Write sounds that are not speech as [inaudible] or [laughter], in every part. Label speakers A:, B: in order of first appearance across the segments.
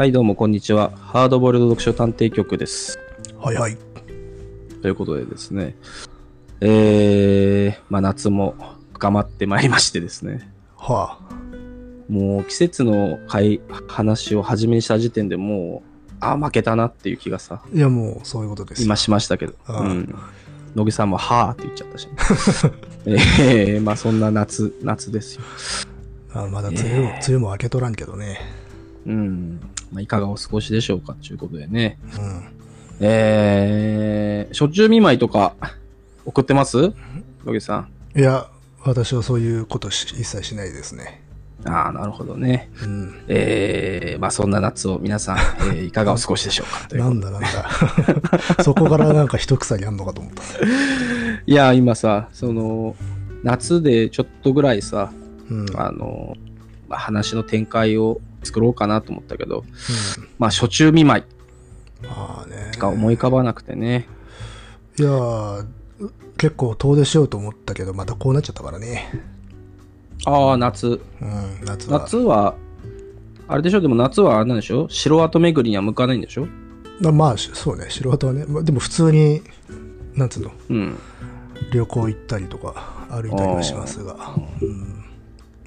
A: はい、どうも、こんにちは。ハードボイルド読書探偵局です。
B: はいはい。
A: ということでですね、えー、まあ、夏も深まってまいりましてですね、
B: は
A: もう季節の会話を始めにした時点でもう、あ、負けたなっていう気がさ、
B: あ。いや、もう、そういうことですよ。
A: 今しましたけど、
B: ああ
A: うん。野木さんも、はーって言っちゃったし、[laughs] えー、まあ、そんな夏、夏ですよ。
B: あまだ梅雨も、
A: ええ
B: 梅雨も明けとらんけどね。
A: うん。まあ、いかがお過ごしでしょうかということでね。
B: うん。
A: えー、初中見舞いとか送ってます？野木さん。
B: いや、私はそういうことし一切しないですね。
A: ああ、なるほどね。
B: うん。
A: えー、まあそんな夏を皆さん、えー [laughs] いかがお過ごしでしょうか？という
B: なんだなんだ。[laughs] そこからなんか一草やんのかと思った。
A: いや、今さ、その、夏でちょっとぐらいさ、
B: うん。
A: あの、まあ、話の展開を作ろうかなと思ったけど、
B: うん
A: まあ初中見舞い
B: まあね。
A: が思い浮かばなくてね。
B: いやー結構遠出しようと思ったけど、またこうなっちゃったからね。
A: ああ、夏。
B: うん、夏は。
A: 夏は、あれでしょ？でも夏はあれなんでしょ？城跡巡りには向かないんでしょ？
B: まあまあ、しそうね、素人はね。まあでも普通に、なんつうの、
A: うん。
B: 旅行行ったりとか歩いたりはしますが、うん、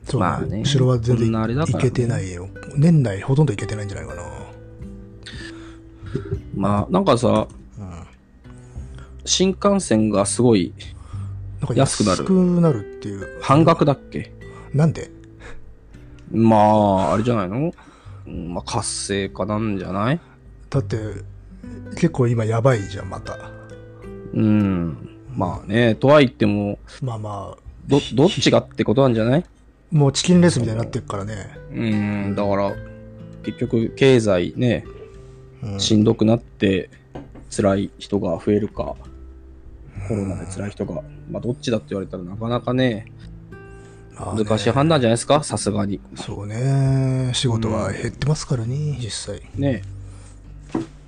B: そう
A: まあね。
B: 城は全然
A: そんなあれだからね。
B: 行けてないよ、年内ほとんど行けてないんじゃないかな、
A: まあ、なんかさ、
B: うん、
A: 新幹線がすごい安くなる。
B: 安くなるっていう。
A: 半額だっけ？
B: なんで？
A: まあ、あれじゃないの？うんまあ、活性化なんじゃない？
B: だって結構今やばいじゃんまた。
A: うん。まあね、とは言っても、
B: まあまあ
A: ど、どっちがってことなんじゃない？
B: もうチキンレースみたいになってるからね、
A: うん、だから、結局、経済ね、
B: うん、
A: しんどくなって、辛い人が増えるか、コロナで辛い人が、まあ、どっちだって言われたらなかなかね、
B: まあね。
A: 難しい判断じゃないですか、さすがに。
B: そうね。仕事は減ってますからね、実際。
A: ね。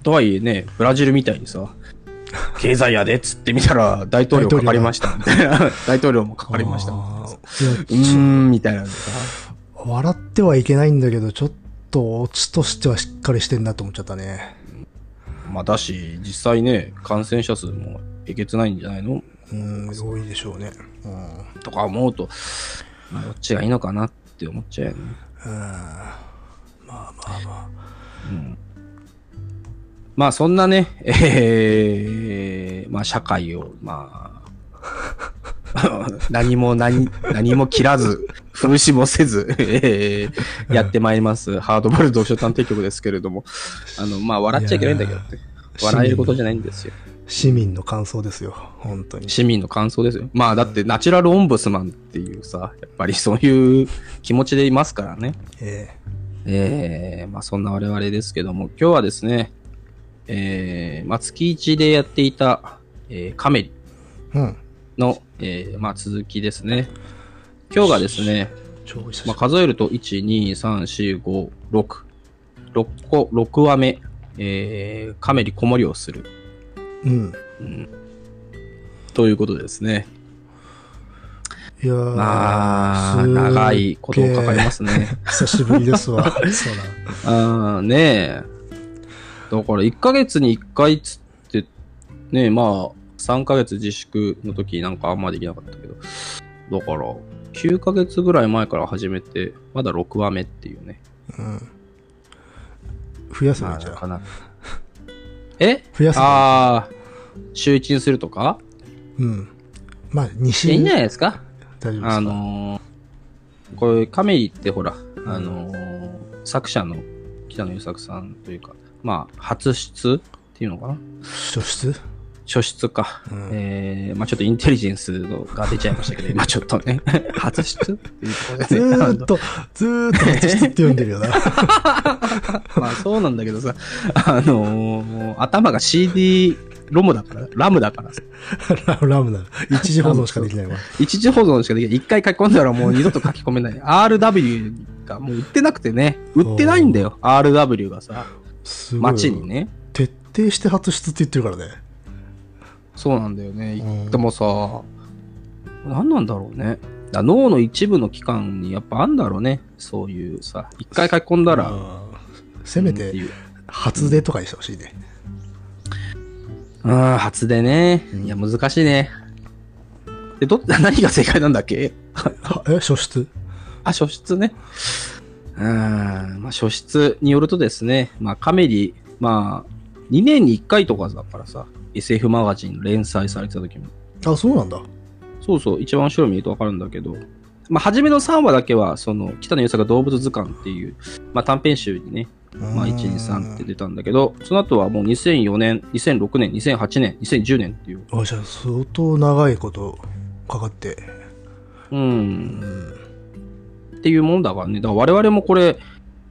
A: とはいえね、ブラジルみたいにさ、経済やでっつってみたら、大統領かかりました。大統領もかかりました
B: うや
A: ーん、みたいな。
B: 笑ってはいけないんだけど、ちょっとオチとしてはしっかりしてんなと思っちゃったね。
A: まあ、だし、実際ね、感染者数もえげつないんじゃないの？
B: うん、多いでしょうね。うん。
A: とか思うと、まあ、どっちがいいのかなって思っちゃうよね。
B: うんまあまあま
A: まあ、そんなね、えー、まあ、社会を、まあ、[laughs] 何も何、何も切らず、風刺もせず、えーやってまいります、ハードボール読書探偵局ですけれども、あの、まあ、笑っちゃいけないんだけどね。
B: や
A: 笑えることじゃないんですよ。
B: あ。市民の感想ですよ。本当に。
A: 市民の感想ですよ。まあ、だって、ナチュラルオンブスマンっていうさ、やっぱりそういう気持ちでいますからね。
B: え
A: えー、まあそんな我々ですけども、今日はですね、えー、まあ月一でやっていた、えーカメリ
B: えうん。
A: の、えー、まあ続きですね。今日がですね、まあ。数えると、1、2、3、4、5、6。6個、6話目、えー、カメリ子守をする。
B: うん。
A: ということでですね。
B: いやー
A: まあ、長いことをかかりますね。[laughs]
B: 久しぶりですわ。[laughs] そう
A: あーねえ。だから1ヶ月に1回つって、ねえ、まあ、3ヶ月自粛の時なんかあんまできなかったけど、だから、9ヶ月ぐらい前から始めて、まだ6話目っていうね。
B: だ。うん。増やせばいいじゃ
A: かなか。え？
B: 増やせば
A: ああ、週1にするとか？
B: うん。まあ、
A: い
B: 西
A: やいいんじゃないですか？あ
B: 大丈夫ですか？
A: のー、これカメリってほら、あのー作者の北野優作さんというか、まあ、初出っていうのかな？
B: 書出
A: 初出か。
B: うん
A: えー、まあちょっとインテリジェンスのが出ちゃいましたけど、[laughs] 今ちょっとね、[laughs] 初出っていうとこで
B: っと、ずーっと初出って読んでるよな。[laughs]
A: まあそうなんだけどさ、あのー頭が CD ロムだから、ラムだからさ、
B: ララムなの。一時保存しかできないわ。
A: 一時保存しかできない。一回書き込んだらもう二度と書き込めない。RW がもう売ってなくてね、売ってないんだよ、RW がさ。街に。ね。
B: 徹底して初出って言ってるからね。
A: そうなんだよね。
B: うん
A: でもさ、何なんだろうね。だ脳の一部の器官にやっぱあんだろうね。そういうさ、一回書き込んだら、
B: うんせめて
A: っていう
B: 初出とかにしてほしいね。
A: うん、初でね。いや、難しいね。で、ど、何が正解なんだっけ？
B: はえ、初出？
A: あ、初出ね。うーん、まあ、初出によるとですね、まあ、カメリ、まあ、2年に1回とかだからさ、SF マガジン連載されてた時も。
B: あ、そうなんだ。
A: そうそう、一番後ろ見るとわかるんだけど、まあ、初めの3話だけは、その、北野優作が動物図鑑っていう、まあ、短編集にね、まあ、1、2、3って出たんだけど、その後はもう2004年、2006年、2008年、2010年っていう、
B: あ、じゃあ相当長いことかかって。
A: う、
B: うんん。
A: っていうもんだからね。だから我々もこれ、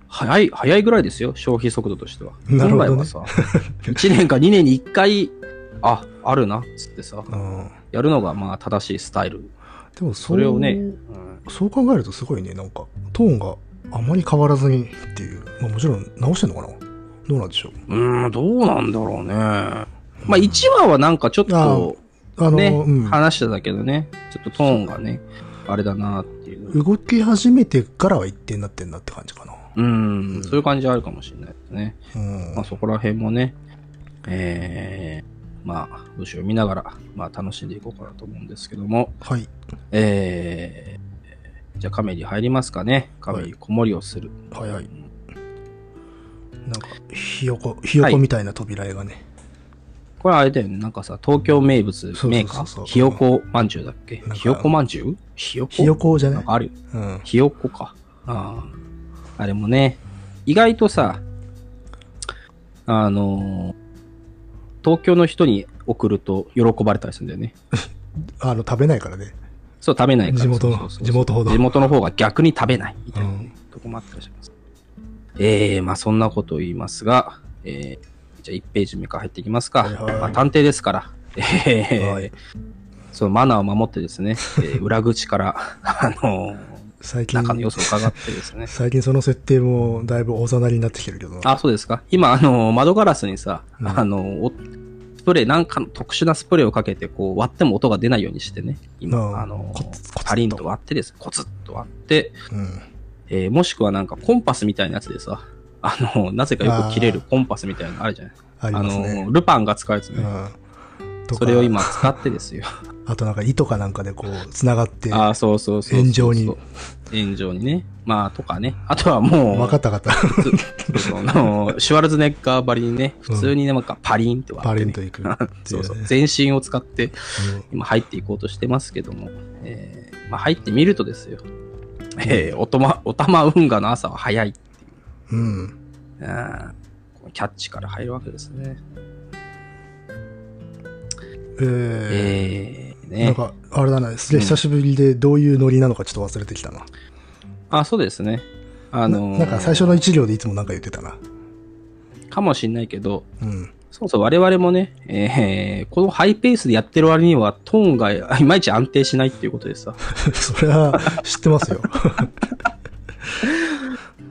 A: 早い、早いぐらいですよ、消費速度としては。
B: なるほどね
A: 本来はさ、1年か2年に1回、あ、あるな、つってさ、
B: うん。
A: やるのがまあ正しいスタイル。
B: でもそ
A: それをね、うん
B: そう考えるとすごいね、なんか、トーンがあまり変わらずにっていう。まあもちろん直してんのかな？どうなんでしょう？
A: うーん、どうなんだろうね。まあ1話はなんかちょっと、
B: あの、
A: ね、
B: うん。
A: 話してたけどね、ちょっとトーンがね、あれだなっ。
B: 動き始めてからは一定になってんなって感じかな。
A: うん、そういう感じはあるかもしれないですね。
B: うん。
A: まあそこら辺もね、えー、まあ、どうしよう見ながら、まあ楽しんでいこうかなと思うんですけども、
B: はい。
A: えー、じゃあカメリ入りますかね。カメリ子守りをする。
B: はいはい。なんか、ひよこ、ひよこみたいな扉絵がね。
A: これあれだよね。なんかさ、東京名物メーカー？ひよこまんじゅうだっけ？ひよこまんじゅう？ひよこ？
B: ひよこじゃない？
A: あるよ。
B: うん。
A: ひよこか。ああ。あれもね、意外とさ、あのー東京の人に送ると喜ばれたりするんだよね。[laughs]
B: あの、食べないからね。
A: そう、食べないから。
B: 地元の
A: そうそうそう
B: 地元ほど
A: 地元の方が逆に食べないみたいな、ね
B: うん
A: とこもあったりします。えー、まあそんなことを言いますが、えー、じゃあ1ページ目から入っていきますか。
B: はいはい
A: まあ、探偵ですから、えー
B: はい
A: そのマナーを守ってですね、えー [laughs] 裏口から、あのー
B: 最近、
A: 中の様子を伺ってですね。
B: 最近その設定もだいぶおざなりになってきてるけどな。
A: あ、そうですか。今、あの、窓ガラスにさ、
B: うん
A: あの、おスプレー、なんかの特殊なスプレーをかけて、こう、割っても音が出ないようにしてね。今、
B: うん
A: あの
B: コツコツ、と
A: パリンと割ってです。コツッと割って、
B: うん。
A: えーもしくはなんかコンパスみたいなやつでさ、あの、なぜかよく切れるコンパスみたいなのあるじゃない。
B: あり
A: あの、。ルパンが使うやつね。それを今使ってですよ。[laughs]
B: あとなんか糸かなんかでこう、繋がって、
A: ああ、そうそうそう
B: 炎上に。
A: 炎上にね。まあ、とかね。あとはもう、
B: わかったわかった。
A: そのシュワルツェネッガーばりにね、普通にね、なんかパリンって割
B: パ
A: って、ね。
B: リンといく
A: そ [laughs] そう
B: いう。
A: 全身を使って、
B: うん
A: 今入っていこうとしてますけども、えーまあ、入ってみるとですよ。えーおとま、おたま運河の朝は早い。
B: うん。
A: キャッチから入るわけですね。
B: えー、
A: えー、ね。
B: なんか、あれだな、すげえ久しぶりでどういうノリなのかちょっと忘れてきたな。
A: あ、そうですね。あのー
B: ななんか最初の一行でいつもなんか言ってたな。
A: かもしんないけど、
B: うん。
A: そうそう、我々もね、えーこのハイペースでやってる割にはトーンがい [laughs] まいち安定しないっていうことでさ、[laughs]
B: それは知ってますよ。[laughs]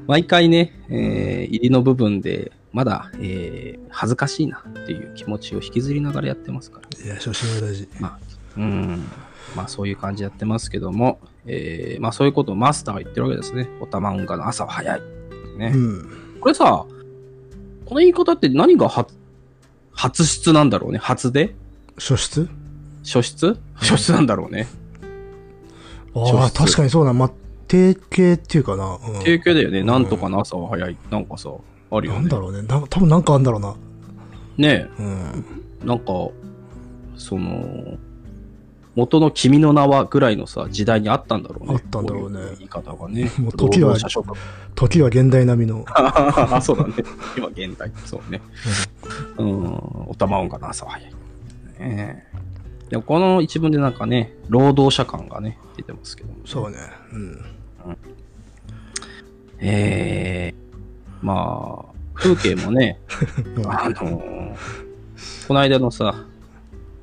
A: 毎回ね、えー入りの部分で、まだ、えー恥ずかしいなっていう気持ちを引きずりながらやってますから。
B: いや、初心は大事。
A: まあ、うん。まあそういう感じでやってますけども、えーまあそういうことをマスターが言ってるわけですね。おたま運河の朝は早い。ね。
B: うん。
A: これさ、この言い方って何が初、初出なんだろうね？初で？
B: 初出？
A: 初出？初出なんだろうね。
B: ああ、確かにそうな。まあ、定型っていうかな。うん
A: 提供だよね。なんとかの朝は早い。なんかさ、あるよね。
B: なんだろうね。な多分なんかあんだろうな。
A: ね
B: うん。
A: え、なんか、その、元の君の名はぐらいのさ、時代にあったんだろうね。
B: あったんだろうね
A: こい言い方がね。[laughs]
B: もう時は時は現代並みの。
A: あ、[laughs] そうだね。今現代。そうね。うん。おたま音がの朝は早い。ねえ。でもこの一文でなんかね、労働者感がね、出てますけども。
B: そうね。うん。
A: ええまあ、風景もね、[laughs] あのーこの間のさ、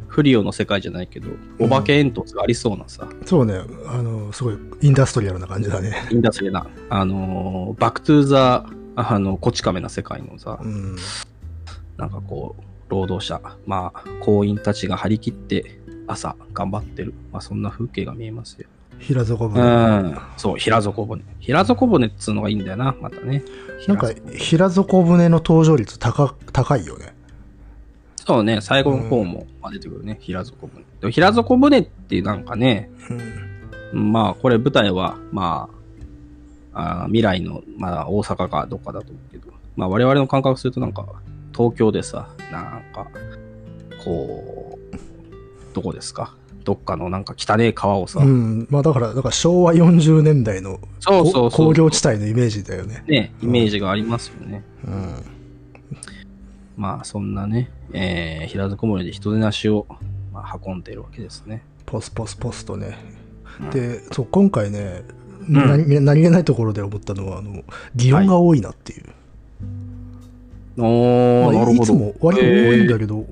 A: フリオの世界じゃないけど、お化け煙突がありそうなさ、
B: そうね。あの、すごいインダストリアルな感じだね。
A: インダストリーな、あのーバックトゥーザ、あの、こち亀な世界のさ
B: う、ん。
A: なんかこう、労働者、まあ、工員たちが張り切って朝頑張ってる。まあ、そんな風景が見えますよ。
B: 平底
A: う
B: 船。
A: ん。そう、平底船。平底船っつうのがいいんだよな、またね。
B: なんか
A: 平底、
B: 平底船の登場率高、高いよね。
A: そうね、最後の方もまあ出てくるね、平底船。でも平底船ってなんかね、
B: うん。
A: まあ、これ舞台は、まあ、あー未来の、まあ、大阪かどっかだと思うけど、まあ、我々の感覚するとなんか、東京でさ、なんか、こう、どこですか？どっかのなんか汚ねえ川をさ、
B: うん。まあだから、だから昭和40年代の
A: そうそうそう
B: こ工業地帯のイメージだよね。
A: ね、イメージがありますよね。
B: うん。
A: まあ、そんなね、えー、平底森で人手なしを、まあ、運んでいるわけですね。
B: ポスポスポスとね。
A: うん
B: で、そう、今回ね、
A: ん
B: 何何気ないところで思ったのは、あの、擬音が多いなっていう。
A: おー、
B: まあ
A: なるほど。
B: いつも割と多いんだけど、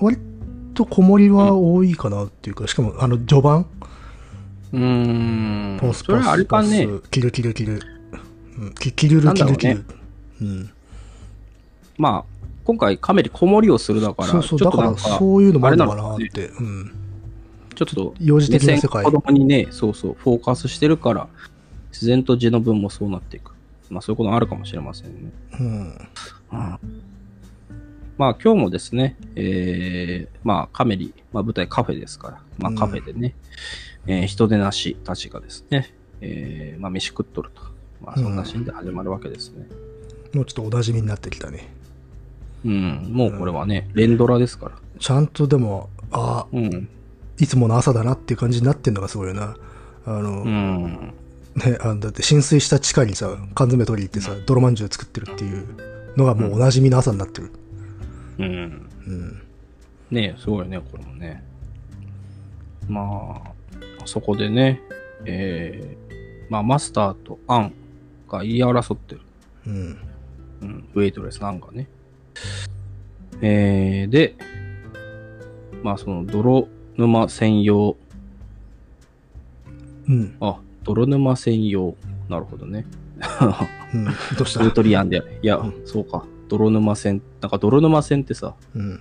B: 割と小盛りは多いかなっていうか、しかも、あの、序盤、
A: うーん。
B: ポス
A: それはあれかね、
B: ス、キルキルキル、うん、キキルルキルキル。うん。
A: まあ、今回カメリ子守りをするだから、
B: そうそう、だからそういうのもあるのか
A: な
B: って。うん。
A: ちょっと、
B: 幼児的な世界
A: 子。供にね、そうそう、フォーカスしてるから、自然と字の文もそうなっていく。まあ、そういうことあるかもしれませんね。
B: うん。
A: まあ、今日もですね、えー、まあ、カメリ、まあ、舞台カフェですから、まあ、
B: うん
A: カフェでね、えー人手なしたちがですね、えー、まあ、飯食っとると。まあ、そんなシーンで始まるわけですね。
B: もうちょっとお馴染みになってきたね。
A: うん、もうこれはね、連ドラですから。
B: ちゃんとでも、あ
A: うん。
B: いつもの朝だなっていう感じになってんのがすごいよな。あの、
A: うん。
B: ね、あのだって浸水した地下にさ、缶詰取り行ってさ、泥まんじゅう作ってるっていうのがもうおなじみの朝になってる。
A: うん。
B: うん。
A: ねすごいね、これもね。まあ、そこでね、えー、まあ、マスターとアンが言い争ってる。
B: うん。
A: うん、ウェイトレスのアンがね。えー、で、まあ、その、泥沼専用、
B: うん。
A: あ、泥沼専用。なるほどね。
B: うん。どうした？
A: ヌートリアンで。いや、
B: うん
A: そうか。泥沼戦。なんか泥沼戦ってさ、
B: うん。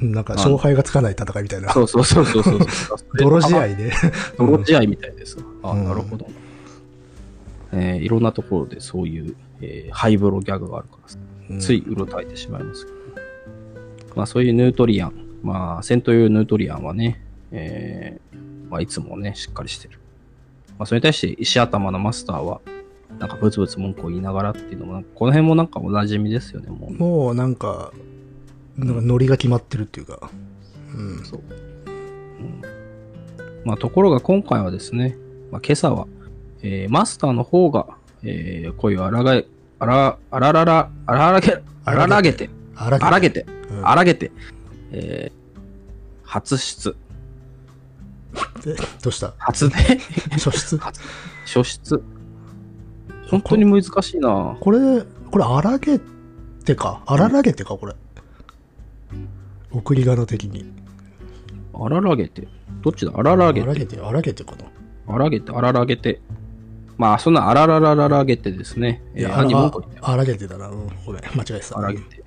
B: なんか勝敗がつかない戦いみたいな。
A: そうそうそうそうそう。[laughs]
B: 泥試合で。[laughs]
A: 泥試合みたいです。あ、
B: うん
A: なるほど。えーいろんなところでそういう、えーハイブロギャグがあるからさ、
B: うん
A: ついうろたえてしまいますけど、まあそういうヌートリアン、まあ戦闘用ヌートリアンはね、えーまあいつもね、しっかりしてる。まあそれに対して石頭のマスターは、なんかブツブツ文句を言いながらっていうのもこの辺もなんかお馴染みですよね、もう。
B: もうなんか、なんかノリが決まってるっていうか。うん。
A: そう。うんまあ、ところが今回はですね、まあ、今朝は、えーマスターの方が、えー声を荒がえ、あら、あららら、あららげ、あららげて、
B: あら
A: あらげて、
B: うん
A: あらげて、えー初出、
B: えどうした？
A: 初で、
B: 初出？
A: 初出。本当に難しいな
B: これ、これ、荒げてか？荒らげてか、これ。送り仮名的に。
A: あららげて。どっちだ？あららげて。
B: 荒げて、荒げてかな？
A: あらげて、あららげて。まあ、そんなあらららららげてですね。えー、
B: いや、
A: 犯人
B: あ
A: 文句言って
B: 荒げてだな。うん、ごめん、間違えてた。
A: 荒げて。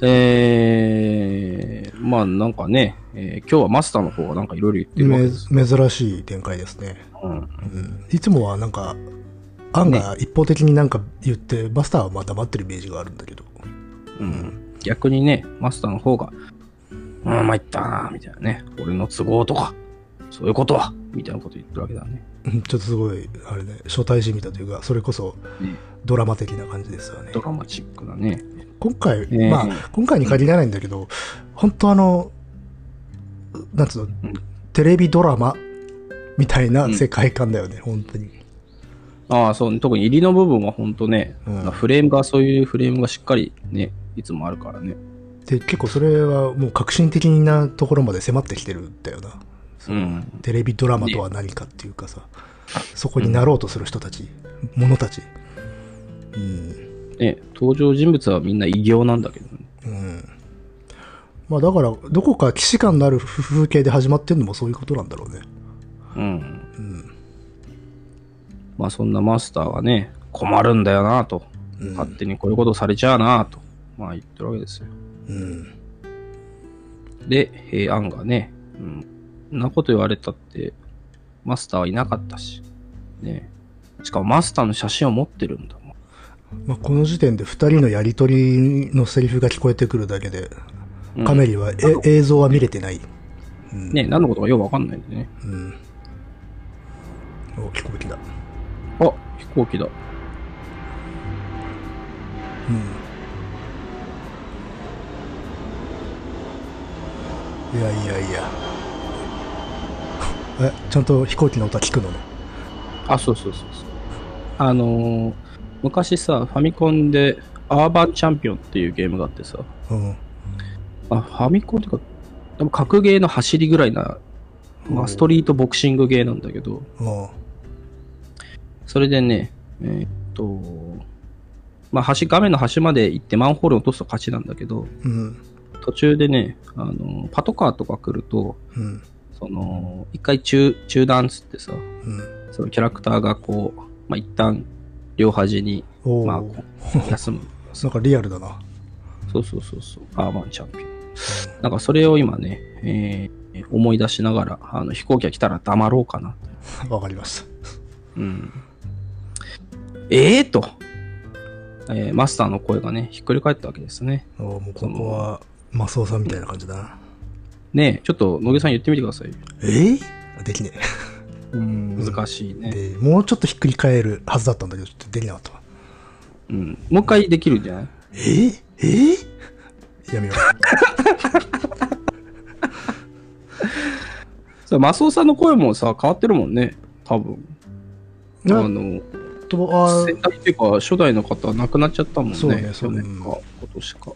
A: えー、まあなんかね、えー今日はマスターの方がなんかいろいろ言ってるわけです。
B: め珍しい展開ですね。
A: うん。
B: うん。いつもはなんか、案が一方的になんか言って、マスターはまた待ってるイメージがあるんだけど。
A: うん。逆にね、マスターの方が、うん、参ったな、みたいなね。俺の都合とか、そういうことは、みたいなこと言ってるわけだね。
B: うんちょっとすごい、あれね、初対じみたというか、それこそ
A: ね
B: ドラマ的な感じですよね
A: ド。ラマチックだね。
B: 今回、
A: ね
B: まあ、今回に限らないんだけど、本当あの、なんつうの、
A: うん
B: テレビドラマみたいな世界観だよね、本当に。
A: ああ、そうね。特に入りの部分は本当ね、
B: うん
A: フレームが、そういうフレームがしっかりね、いつもあるからね。
B: で、結構それはもう革新的なところまで迫ってきてるんだよな。
A: うん。
B: テレビドラマとは何かっていうかさ、そこになろうとする人たち、者たち。うん。
A: ね、登場人物はみんな異形なんだけどね。
B: うん。まあだから、どこか既視感のある風景で始まってんのもそういうことなんだろうね。
A: うん。
B: うん。
A: まあそんなマスターがね、困るんだよなと。
B: うん
A: 勝手にこういうことされちゃうなと。まあ言ってるわけですよ。
B: うん。
A: で、えーアンがね、うん。なこと言われたって、マスターはいなかったし。ねしかもマスターの写真を持ってるんだもん。
B: まあ、この時点で二人のやりとりのセリフが聞こえてくるだけで、
A: うん
B: カメリは、え映像は見れてない。うん。
A: ね何のことかよくわかんないんでね。
B: うん。お、聞こえてきた。
A: あ、飛行機だ。
B: うん。いやいやいや。え、ちゃんと飛行機の音は聞くのね？
A: あ、そうそうそうそう。あのー昔さ、ファミコンでアーバンチャンピオンっていうゲームがあってさ、
B: うん。
A: あ、ファミコンっていうか、多分格ゲーの走りぐらいな、まあ、ストリートボクシングゲーなんだけど、
B: うん。
A: それでね、えーっと、まあ、端、画面の端まで行ってマンホールを落とすと勝ちなんだけど、
B: うん。
A: 途中でね、あの、パトカーとか来ると、
B: うん。
A: その、一回中、中断つってさ、
B: うん。
A: そのキャラクターがこう、まあ、一旦、両端に、まあ、休む。
B: なんかリアルだな。
A: そうそうそうそう、アーバンチャンピオン。なんかそれを今ね、えー思い出しながら、あの飛行機が来たら黙ろうかなと。[laughs]
B: わかりました。
A: うん。ええー、と、えーマスターの声がね、ひっくり返ったわけですね。
B: おもうここは、マスオさんみたいな感じだな。
A: ねえ、ちょっと野毛さん言ってみてくださいよ。
B: えー？できね
A: うん、難しい
B: え。
A: ね。
B: で、もうちょっとひっくり返るはずだったんだけど、ちょっとできなかったわ。
A: うん。もう一回できるんじゃない？
B: えー、えー？やめよ
A: それ [laughs] マスオさんの声もさ、変わってるもんね。多分。
B: う。
A: あの、
B: と、あ
A: 先代っていうか、初代の方亡くなっちゃったもんね。
B: そうねそうね
A: 去年か、今年か。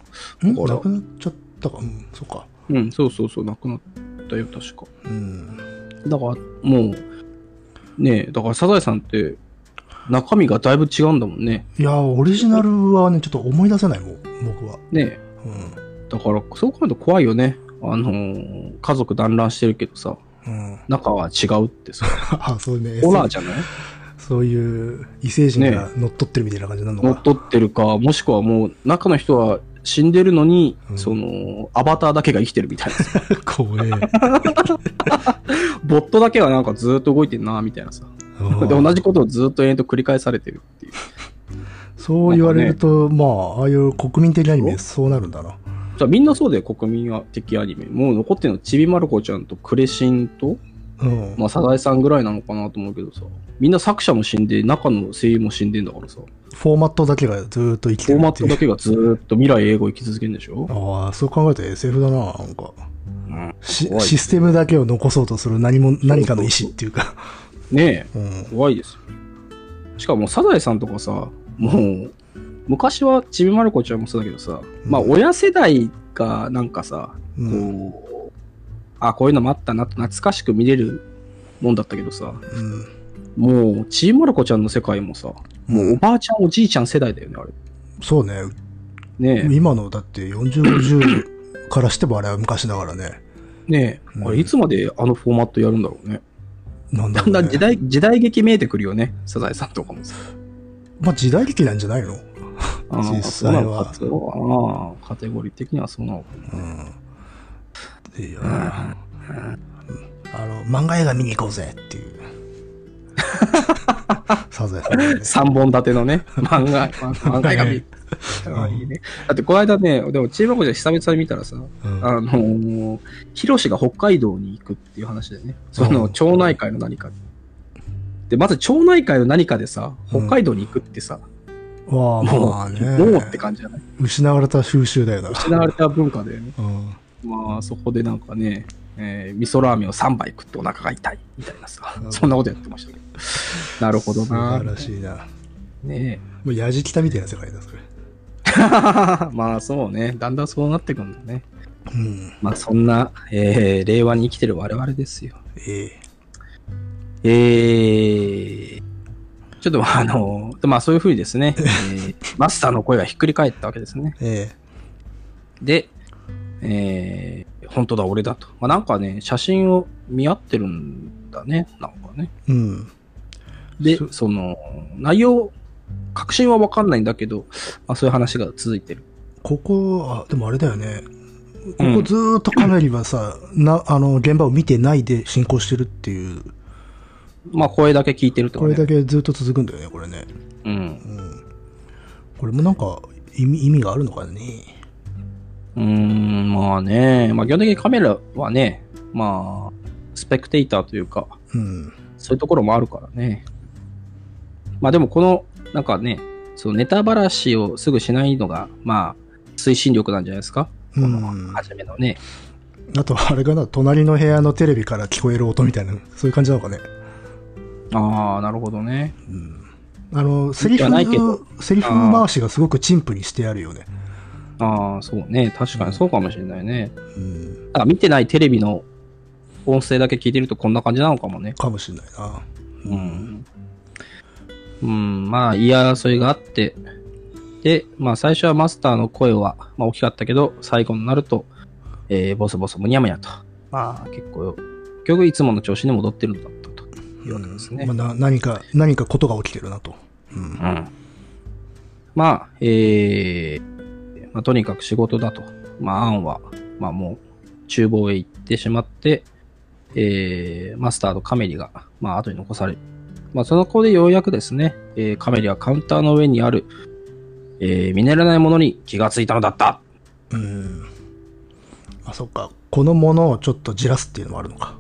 B: ん？
A: ほら
B: なくなっちゃったか。うん、そうか。
A: うん、そうそうそう、亡くなったよ、確か。
B: うん。
A: だから、もう、ねえ、だからサザエさんって、中身がだいぶ違うんだもんね。
B: いや、オリジナルはね、ちょっと思い出せないもん、僕は。
A: ねえ。
B: うん。
A: だから、そう考えると怖いよね。あのー家族団らんしてるけどさ、
B: うん。
A: 中は違うってさ、[laughs]
B: あ、そうね。
A: ホラーじゃない？
B: そういう異星人が乗っ取ってるみたいな感じになるのか。
A: 乗っ取ってるか、もしくはもう、中の人は死んでるのに、
B: うん
A: その、アバターだけが生きてるみたいなさ。[laughs]
B: 怖え。
A: ボットだけはなんかずーっと動いてんな、みたいなさ。で、同じことをずーっと延々と繰り返されてるっていう。
B: そう言われると、まあ、ああいう国民的アニメ、そうなるんだな。
A: じゃあみんなそうだよ、国民的アニメ。もう残ってるのちびまる子ちゃんとクレシンと、
B: うん。
A: まあ、サザエさんぐらいなのかなと思うけどさ。みんな作者も死んで、中の声優も死んでんだからさ。
B: フォーマットだけがずーっと生きて
A: フォーマッ。トだけがずーっと未来英語生き続けるんでしょ？
B: ああ、そう考えると SF だな、なんか。
A: うん。
B: システムだけを残そうとする何も、何かの意思っていうか。
A: ねえ、
B: うん。
A: 怖いですよ。しかも、サザエさんとかさ、もう、昔はちびまる子ちゃんもそうだけどさ、まあ、
B: うん
A: 親世代がなんかさ、
B: うん。
A: こう、あ、こういうのもあったな懐かしく見れるもんだったけどさ、
B: うん。
A: もう、ちびまる子ちゃんの世界もさ、もうおばあちゃん、おじいちゃん世代だよね、あれ。
B: そうね。
A: ね
B: 今の、だって40、50からしてもあれは昔だからね。
A: え、ねえ、
B: うん
A: あれいつまであのフォーマットやるんだろうね。
B: なんだね。
A: だんだん時代、時代劇見えてくるよね、サザエさんとかもさ。
B: まあ時代劇なんじゃないの？実際は
A: あーカテゴリー的にはそうなのか
B: うん。いやあの、漫画映画見に行こうぜっていう。サザエさんだよね
A: 3本立てのね、漫画、[laughs] 漫画が見る。あーいいね。だってこの間ね、でもチームコちゃん久々に見たらさ、
B: うん
A: あのー、ヒロシが北海道に行くっていう話でね、その
B: うん
A: 町内会の何か。で、まず町内会の何かでさ、北海道に行くってさ、
B: わあ、
A: もう、
B: まあね。
A: もうって感じじゃない？
B: 失われた風習だよな。
A: 失われた文化で、ね、
B: うん。
A: まあそこでなんかね、えー味噌ラーメンを3杯食ってお腹が痛いみたいなさ、
B: うん
A: そんなことやってましたけど。なるほど
B: 素
A: な。
B: 晴らしいな。
A: ね
B: もうやじきたみたいな世界だ、それ。
A: え。[laughs] まあそうね、だんだんそうなってくんだね。
B: うん。
A: まあそんな、えー令和に生きてる我々ですよ。
B: え
A: えー、ちょっとあの、まあそういうふうにですね、えー [laughs] マスターの声がひっくり返ったわけですね。
B: ええ
A: で、えー、本当だ、俺だと。まあなんかね、写真を見合ってるんだね、なんかね。
B: えうん。
A: で
B: そ、
A: その、内容、確信はわかんないんだけど、まあそういう話が続いてる。
B: ここ、あ、でもあれだよね。こ
A: うん
B: こずーっとカメリはさ、な、あの、現場を見てないで進行してるっていう
A: まあ声だけ聞いてるとかね。
B: これだけずっと続くんだよね、これね。
A: うん。
B: うん。これもなんか意味意味があるのかね。
A: うーん、まあね。まあ基本的にカメラはね、まあ、スペクテーターというか、
B: うん。
A: そういうところもあるからね。まあでもこの、なんかね、そのネタばらしをすぐしないのが、まあ、推進力なんじゃないですか？この
B: うん
A: 初めのね。
B: あと、あれかな、隣の部屋のテレビから聞こえる音みたいな、そういう感じなのかね？
A: ああ、なるほどね。
B: あの、セリフ、セリフ回しがすごく陳腐にしてあるよね。
A: ああ、そうね。確かにそうかもしれないね。
B: うん。
A: だから見てないテレビの音声だけ聞いてるとこんな感じなのかもね。
B: かもしれないな。
A: うん。うん、まあ、言い争いがあって、で、まあ、最初はマスターの声は、まあ、大きかったけど、最後になると、えーボソボソむにゃむにゃと。まあ、結構、結局いつもの調子に戻ってるんだったというわけですね。
B: まあ、な何か、何かことが起きてるなと。うん。
A: うん。まあ、えー、まあ、とにかく仕事だと。まあ、アンは、まあもう、厨房へ行ってしまって、えー、マスターとカメリが、まあ、後に残される。まあ、その子でようやくですね、えー、カメリはカウンターの上にある、えー、見慣れないものに気がついたのだった。
B: うん。あ、そっか。このものをちょっとじらすっていうのもあるのか。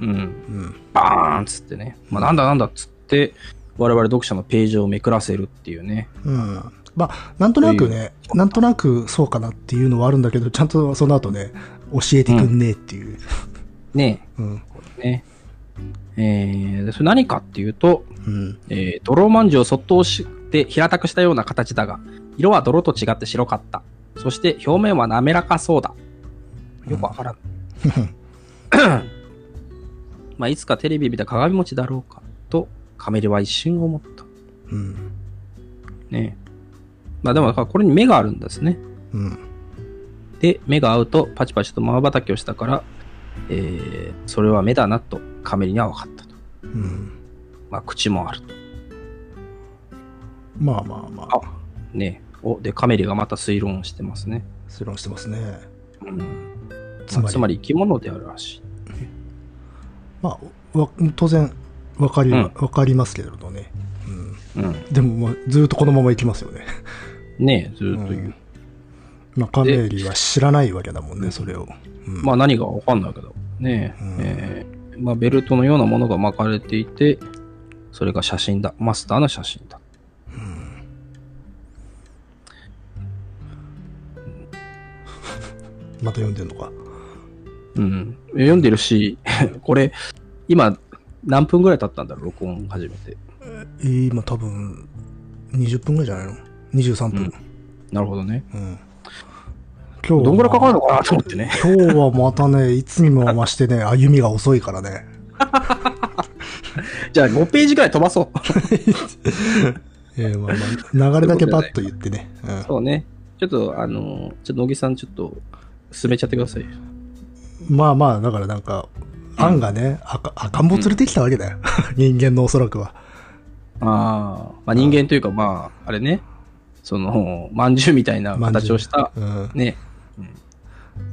A: うん。
B: うん。
A: バーンっつってね。まあ、なんだなんだっつって、我々読者のページをめくらせるっていうね。
B: うん。まあ、なんとなくね、なんとなくそうかなっていうのはあるんだけど、ちゃんとその後ね、教えてくんねえっていう。[laughs]
A: ね
B: うん。
A: え、ね。えー、でそれ何かっていうと、
B: うん。
A: えー泥まんじゅうをそっと押して平たくしたような形だが、色は泥と違って白かった。そして表面は滑らかそうだ。よくわからん。[laughs] まあ、いつかテレビ見た鏡餅だろうか、とカメレは一瞬思った。
B: うん。
A: ねえまあでも、これに目があるんですね。
B: うん。
A: で、目が合うとパチパチと瞬きをしたから、えー、それは目だなとカメリには分かったと。
B: うん。
A: まあ、口もあると。
B: まあまあまあ、
A: あ、ねえお、で、カメリがまた推論してますね。
B: 推論してますね。
A: うん。
B: つまり、
A: つまり生き物であるらしい。
B: まあ、わ当然、わかりは、
A: うん
B: わかりますけれどね。うん。
A: うん。
B: でも、まあ、ずっとこのままいきますよね。
A: ねえ、ずーっと言う。
B: まあ、カメリは知らないわけだもんね、それを。うん、
A: まあ何がわかんないけど。ねえ、
B: うん
A: えーまあベルトのようなものが巻かれていて、それが写真だ。マスターの写真だ。[laughs]
B: また読んでんのか？
A: うん。読んでるし、[laughs] これ、今、何分ぐらい経ったんだろう、録音始めて。
B: えー今多分、20分ぐらいじゃないの？?23 分。
A: なるほどね。
B: うん。今日
A: どんぐらいかかる
B: の
A: のかなと思ってね。
B: 今日はまたね、[laughs] いつにも増してね、歩みが遅いからね。[laughs]
A: じゃあ5ページぐらい飛ばそう。[laughs]
B: えーまあまあ、流れだけパッと言ってね。うん
A: そうね。ちょっと、あの、ちょっと、野木さん、ちょっと、進めちゃってくださいよ。
B: まあまあ、だからなんか、アンがね、赤赤ん坊連れてきたわけだよ。人間のおそらくは。
A: ああ、まあ人間というか、まあ、あれね、その、まんじゅうみたいな形をした、
B: うん、
A: ね、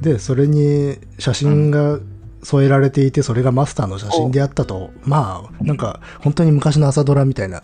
B: で、それに写真が添えられていて、それがマスターの写真であったと、まあ、なんか、本当に昔の朝ドラみたいな。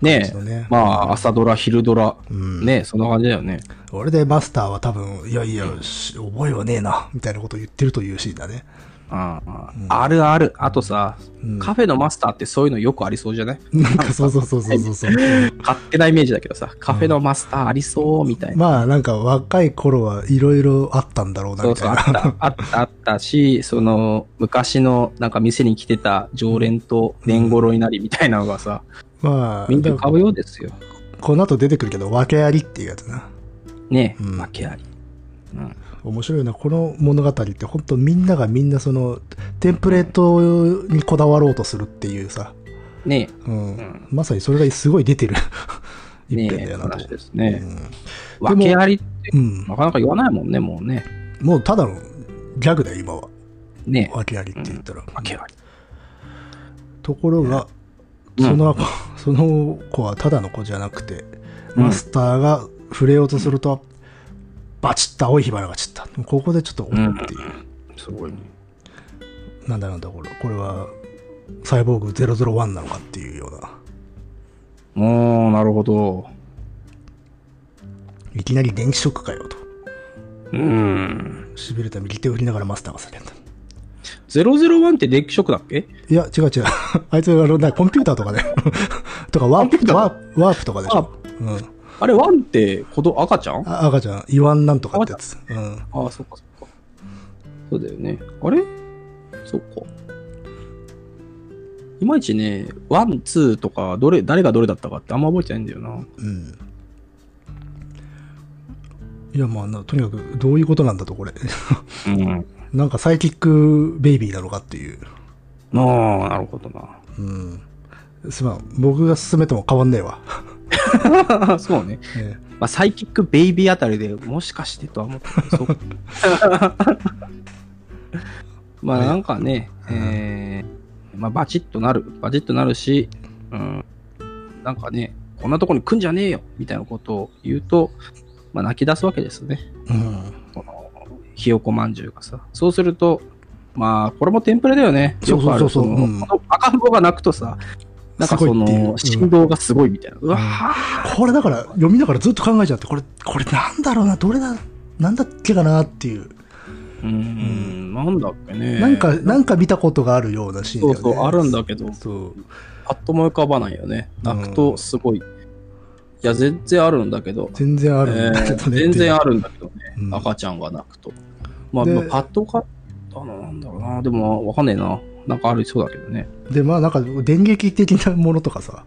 A: ね。
B: ね。
A: まあ、朝ドラ、昼ドラ、
B: うん。
A: ね、そんな感じだよね。
B: 俺でマスターは多分、いやいや、し覚えはねえな、みたいなことを言ってるというシーンだね。
A: ああ、あるある。あとさ、
B: うん
A: カフェのマスターってそういうのよくありそうじゃない？
B: なんかそうそうそうそうそうそう。[laughs]
A: 勝手なイメージだけどさ、カフェのマスターありそうみたいな。
B: まあなんか若い頃はいろいろあったんだろうな
A: そうそう、
B: みたいな。
A: あった、あった、あったし、その、昔のなんか店に来てた常連と年頃になりみたいなのがさ、
B: まあ、
A: みんな買うようですよ。
B: この後出てくるけど、訳ありっていうやつな。
A: ね、
B: うん
A: 訳あり。うん。
B: 面白いな。この物語って本当みんながみんなその、テンプレートにこだわろうとするっていうさ、
A: ね
B: うん
A: ん
B: まさにそれがすごい出てる一
A: ね
B: 編だよなと。
A: 話ですね。
B: も
A: 訳ありって、
B: うん。
A: なかなか言わないもんね、もうね。
B: もうただのギャグだよ、今は。
A: ね
B: 訳ありって言ったら。
A: 訳あり。
B: ところが、
A: うん
B: その子、その子はただの子じゃなくて、
A: うん
B: マスターが触れようとすると、バチッと青い火花が散った。ここでちょっと、おっていう。
A: すごいね。
B: なんだなんだこれ。これは、サイボーグ001なのかっていうような。
A: おー、なるほど。
B: いきなり電気ショックかよと。
A: うん。
B: 痺れた右手を振りながらマスターが叫んだ。
A: 001って電気ショックだっけ？
B: いや、違う違う。[laughs] あいつ、あの、なコンピューターとかで。[laughs] とか、ワープ、ワープとかでしょ。うん。
A: あれ、1って子供、赤ちゃん？あ
B: あ赤ちゃん、イワンなんとかってやつ。うん。
A: あ、そっかそっか。そうだよね。あれ？そっか。いまいちね、 one、two とか、どれ、誰がどれだったかってあんま覚えてないんだよな。
B: うん。いや、まあな、とにかく、どういうことなんだと、これ。
A: うん。[laughs]
B: なんかサイキックベイビーなのかっていう。
A: ああ、なるほど
B: うん。すまん、僕が進めても変わんねえわ。
A: な。[laughs] そうね。
B: え
A: まあ、サイキックベイビーあたりでもしかしてとは思ったけど、そう。[laughs] まあ、なんかね、えー、まあ、バチッとなる。バチッとなるし、うん。なんかね、こんなとこに来んじゃねえよみたいなことを言うと、まあ、泣き出すわけですね。
B: えうん。
A: この、ひよこまんじゅうがさ。そうすると、まあ、これもテンプレだよね。
B: そうそうそうそう
A: 赤ん坊が泣くとさ、なんかその、振動がすごいみたいな。うわー
B: これだから、読みながらずっと考えちゃって、これ、これなんだろうな、どれだ、なんだっけかなっていう。
A: うーん、なんだっけね。
B: なんか、なんか見たことがあるようなシーンね。
A: そうそう、あるんだけど、
B: そう。
A: パッと思い浮かばないよね。泣くとすごい。いや、全然あるんだけど。
B: 全然あるんだけどね。
A: えー全然あるんだけどね。
B: うん
A: 赤ちゃんが泣くと。まあ、
B: で
A: まあパッとかったのなんだろうな。でも、わかんねえな。なんかありそうだけどね。
B: で、まあなんか電撃的なものとかさ、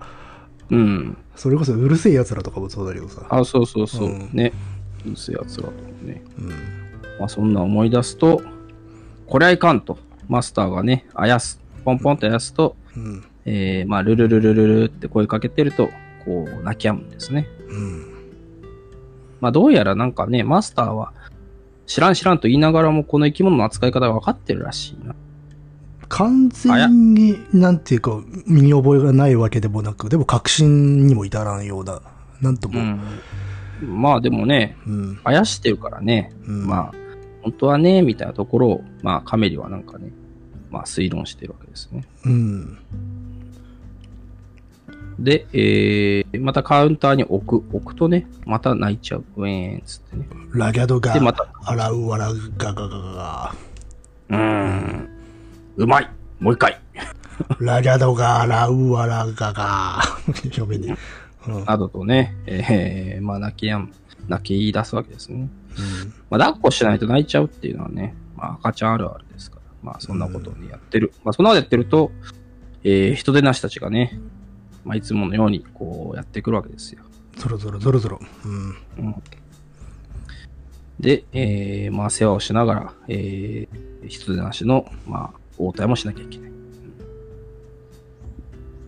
A: うん。
B: それこそうるせえ奴らとかもそうだけどさ。
A: あ、そうそうそう。
B: うん
A: ね。うるせえやつらとね。
B: うん。
A: まあ、そんな思い出すと、これはいかんと。マスターがね、あやす。ポンポンとあやすと、
B: うん。
A: えー、まあ、ルルルルルルって声かけてると、こう、泣き止むんですね。
B: うん。
A: まあ、どうやらなんかね、マスターは、知らん知らんと言いながらも、この生き物の扱い方が分かってるらしいな。
B: 完全に、なんていうか、身に覚えがないわけでもなく、でも確信にも至らんような、なんとも。
A: うん。まあ、でもね、
B: うん。
A: あやしてるからね、
B: うん
A: まあ、本当はね、みたいなところを、まあ、カメリはなんかね、まあ、推論してるわけですね。
B: うん。
A: で、えー、またカウンターに置く。置くとね、また泣いちゃう。ウェーンっつってね。
B: ラギャドが
A: で、、また、
B: 洗う笑うガガガガガ。
A: うーん、うまいもう一回
B: ラギャドが洗う笑うガガ。読めねえ。うん。うん。
A: などとね、えー、まあ泣きやん、泣き出すわけですね。まあ抱っこしないと泣いちゃうっていうのはね、まあ赤ちゃんあるあるですから。まあそんなことをねやってる。まあそんなことやってると、えー、人手なしたちがね、まあいつものようにこうやってくるわけですよ。
B: ゾロゾロゾロゾロ。うん。
A: うん。で、えー、まあ世話をしながら、えー、人手なしの、まあ、応対もしなきゃいけない。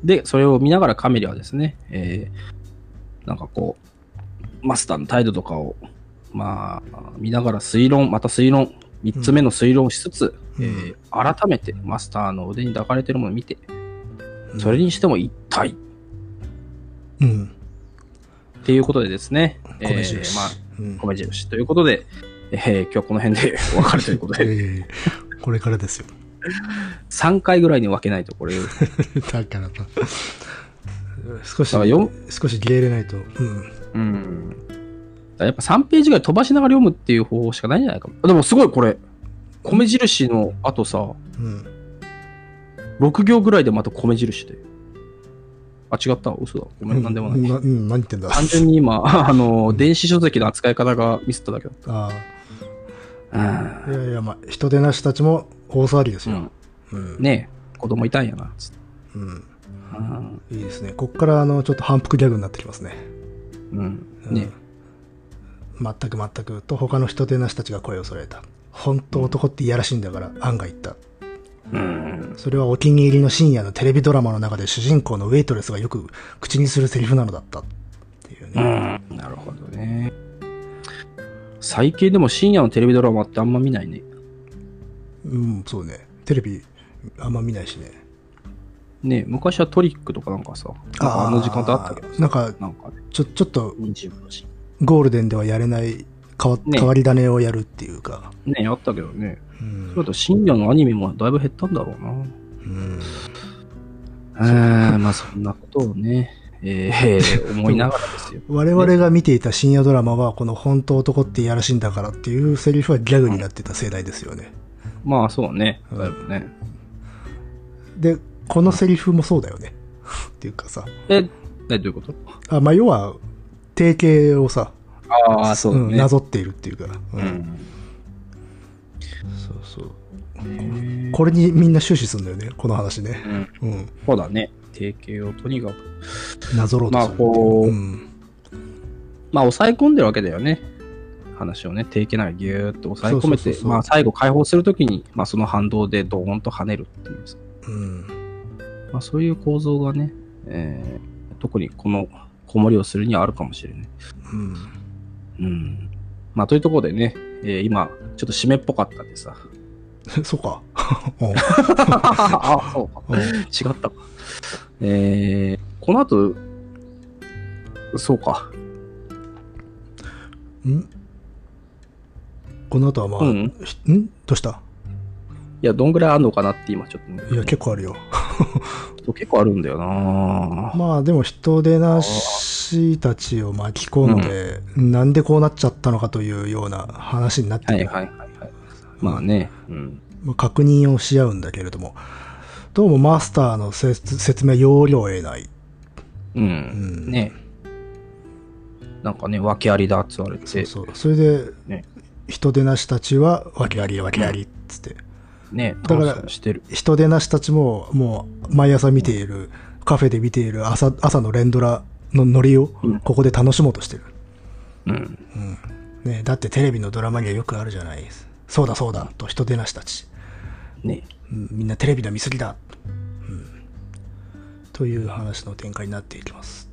A: で、それを見ながらカメリはですね、えー、なんかこう、マスターの態度とかを、まあ、見ながら推論、また推論、三つ目の推論をしつつ、
B: うん
A: えー改めてマスターの腕に抱かれてるものを見て、それにしても一体
B: うん。
A: っていうことでですね、え
B: 米印。
A: ー、まあ、
B: うん。
A: 米印ということで、えー今日はこの辺で [laughs] お別れということで、
B: ええこれからですよ。
A: 3回ぐらいに分けないとこれ、[laughs]
B: だからな。少し
A: だからよ、
B: 少しゲーれないと。うん。
A: うん。やっぱ3ページぐらい飛ばしながら読むっていう方法しかないんじゃないかも。でもすごいこれ、米印の後さ、
B: うん。
A: 6行ぐらいでまた米印で。あ、違った？嘘だ。ごめん、なんでもない。
B: なうん、何言ってんだ？
A: 単純に今、[laughs] あの、電子書籍の扱い方がミスっただけだっ
B: あ
A: た。
B: あ。いやいや、まあ、人手なしたちも大騒ぎですよ。うん。
A: ねえ、子供いたんやな、つって。
B: うん。
A: うん。
B: いいですね。こっから、あの、ちょっと反復ギャグになってきますね。
A: うん。
B: うん
A: ね
B: 全く全く。と、他の人手なしたちが声を揃えた。本当男っていやらしいんだから、案が言った。
A: うん。
B: それはお気に入りの深夜のテレビドラマの中で主人公のウェイトレスがよく口にするセリフなのだった。っていう
A: う
B: ね。
A: ん。なるほどね。最近でも深夜のテレビドラマってあんま見ないね。
B: うん、そうね。テレビあんま見ないしね。
A: ねえ昔はトリックとかなんかさ、あの時間帯あったけどさ
B: なんか、
A: なんかね、
B: ちょ、ちょっと。ゴールデンではやれない変わ,、
A: ね
B: 変わり種をやるっていうか。
A: ねえあったけどね。
B: うん
A: そうだと深夜のアニメもだいぶ減ったんだろうな。
B: うん
A: うん、まあそんなことをね、えー、[laughs] 思いながらですよ。
B: 我々が見ていた深夜ドラマは、この本当男っていやらしいんだからっていうセリフはギャグになってた世代ですよね。
A: まあそうね、だいぶね。
B: で、このセリフもそうだよね。[laughs] っていうかさ。
A: え、えどういうこと？
B: あ、まあ、要は、定型をさ、
A: ああ、そうね。
B: うんなぞっているっていうか。う
A: うんん。
B: そうそう。これにみんな終始するんだよね、この話ね。
A: うん。
B: うん。
A: そうだね。定型をとにかく。
B: なぞろうとする。
A: まあこう
B: うん。
A: まあ抑え込んでるわけだよね。話をね、定型ならギューッと抑え込めて、まあ最後解放するときに、まあその反動でドーンと跳ねるっていうさ
B: うん。
A: まあそういう構造がね、えー特にこの子守りをするにはあるかもしれない。
B: うん。
A: うん。まあというところでね、えー今、ちょっと締めっぽかったんでさ。[laughs]
B: そうか。[laughs] うん [laughs]
A: あ、そうか。
B: うん
A: 違ったか。えー、この後、そうか。
B: ん？この後はまあ、
A: うん
B: ひん？どうした？
A: いや、どんぐらいあんのかなって今ちょっとね、
B: いや、結構あるよ。[laughs]
A: 結構あるんだよな
B: まあでも人手なしたちを巻き込んで、なんでこうなっちゃったのかというような話になってくる
A: はいはいはいはい。まあね、うん。
B: まあ確認をし合うんだけれども、どうもマスターの説説明要領を得ない。
A: うん。
B: うん
A: ねなんかね、訳ありだっつわれて。
B: そうそう。それで、
A: ね
B: 人手なしたちは訳あり訳ありっつって。
A: ね、
B: だから。人手なしたちももう毎朝見ている、カフェで見ている朝朝の連ドラのノリを
A: うん
B: ここで楽しもうとしてる。
A: うん。
B: ね、だってテレビのドラマにはよくあるじゃないです。そうだそうだと人手なしたち。
A: ね。
B: うんみんなテレビの見過ぎだ、うんという話の展開になっていきます。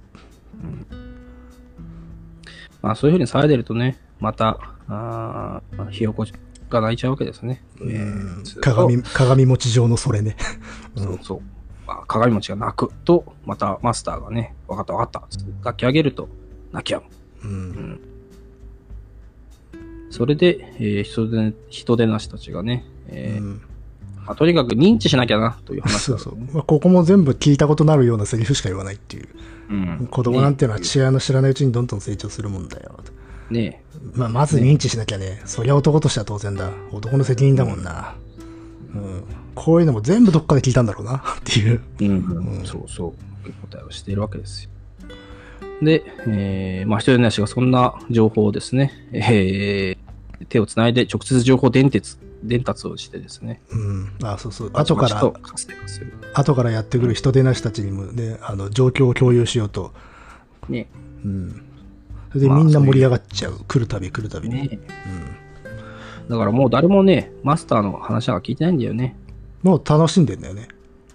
A: まあそういうふうに騒いでるとね、また、あーひよこが泣いちゃうわけですね。
B: 鏡、鏡持ち上のそれね。
A: そうそう。まあ、鏡餅が泣くと、またマスターがね、わかったわかった。つって抱き上げると、泣き止む。
B: うん。
A: それで、えー人手、人手なしたちがね、えー
B: うん
A: まあ、とにかく認知しなきゃな、という話
B: そうそう。まあ、ここも全部聞いたことのあるようなセリフしか言わないっていう。
A: うん。
B: 子供なんていうのは
A: ね
B: 父親の知らないうちにどんどん成長するもんだよ。
A: ね
B: まあ、まず認知しなきゃね。そりゃ男としては当然だ。男の責任だもんな。うん。こういうのも全部どっかで聞いたんだろうな、[laughs] っていう。
A: うん、うん、そうそう。答えをしているわけですよ。で、えー、まあ、人手なしがそんな情報をですね、えー、手をつないで直接情報伝達、伝達をしてですね、
B: うん。あ、そうそう。後から。後からやってくる人手なしたちにもね、あの、状況を共有しようと。
A: ね。
B: うん。それで
A: まあ
B: みんな盛り上がっちゃう。来るたび来るたびに。
A: ねだからもう誰もね、マスターの話は聞いてないんだよね。
B: もう楽しんでんだよね。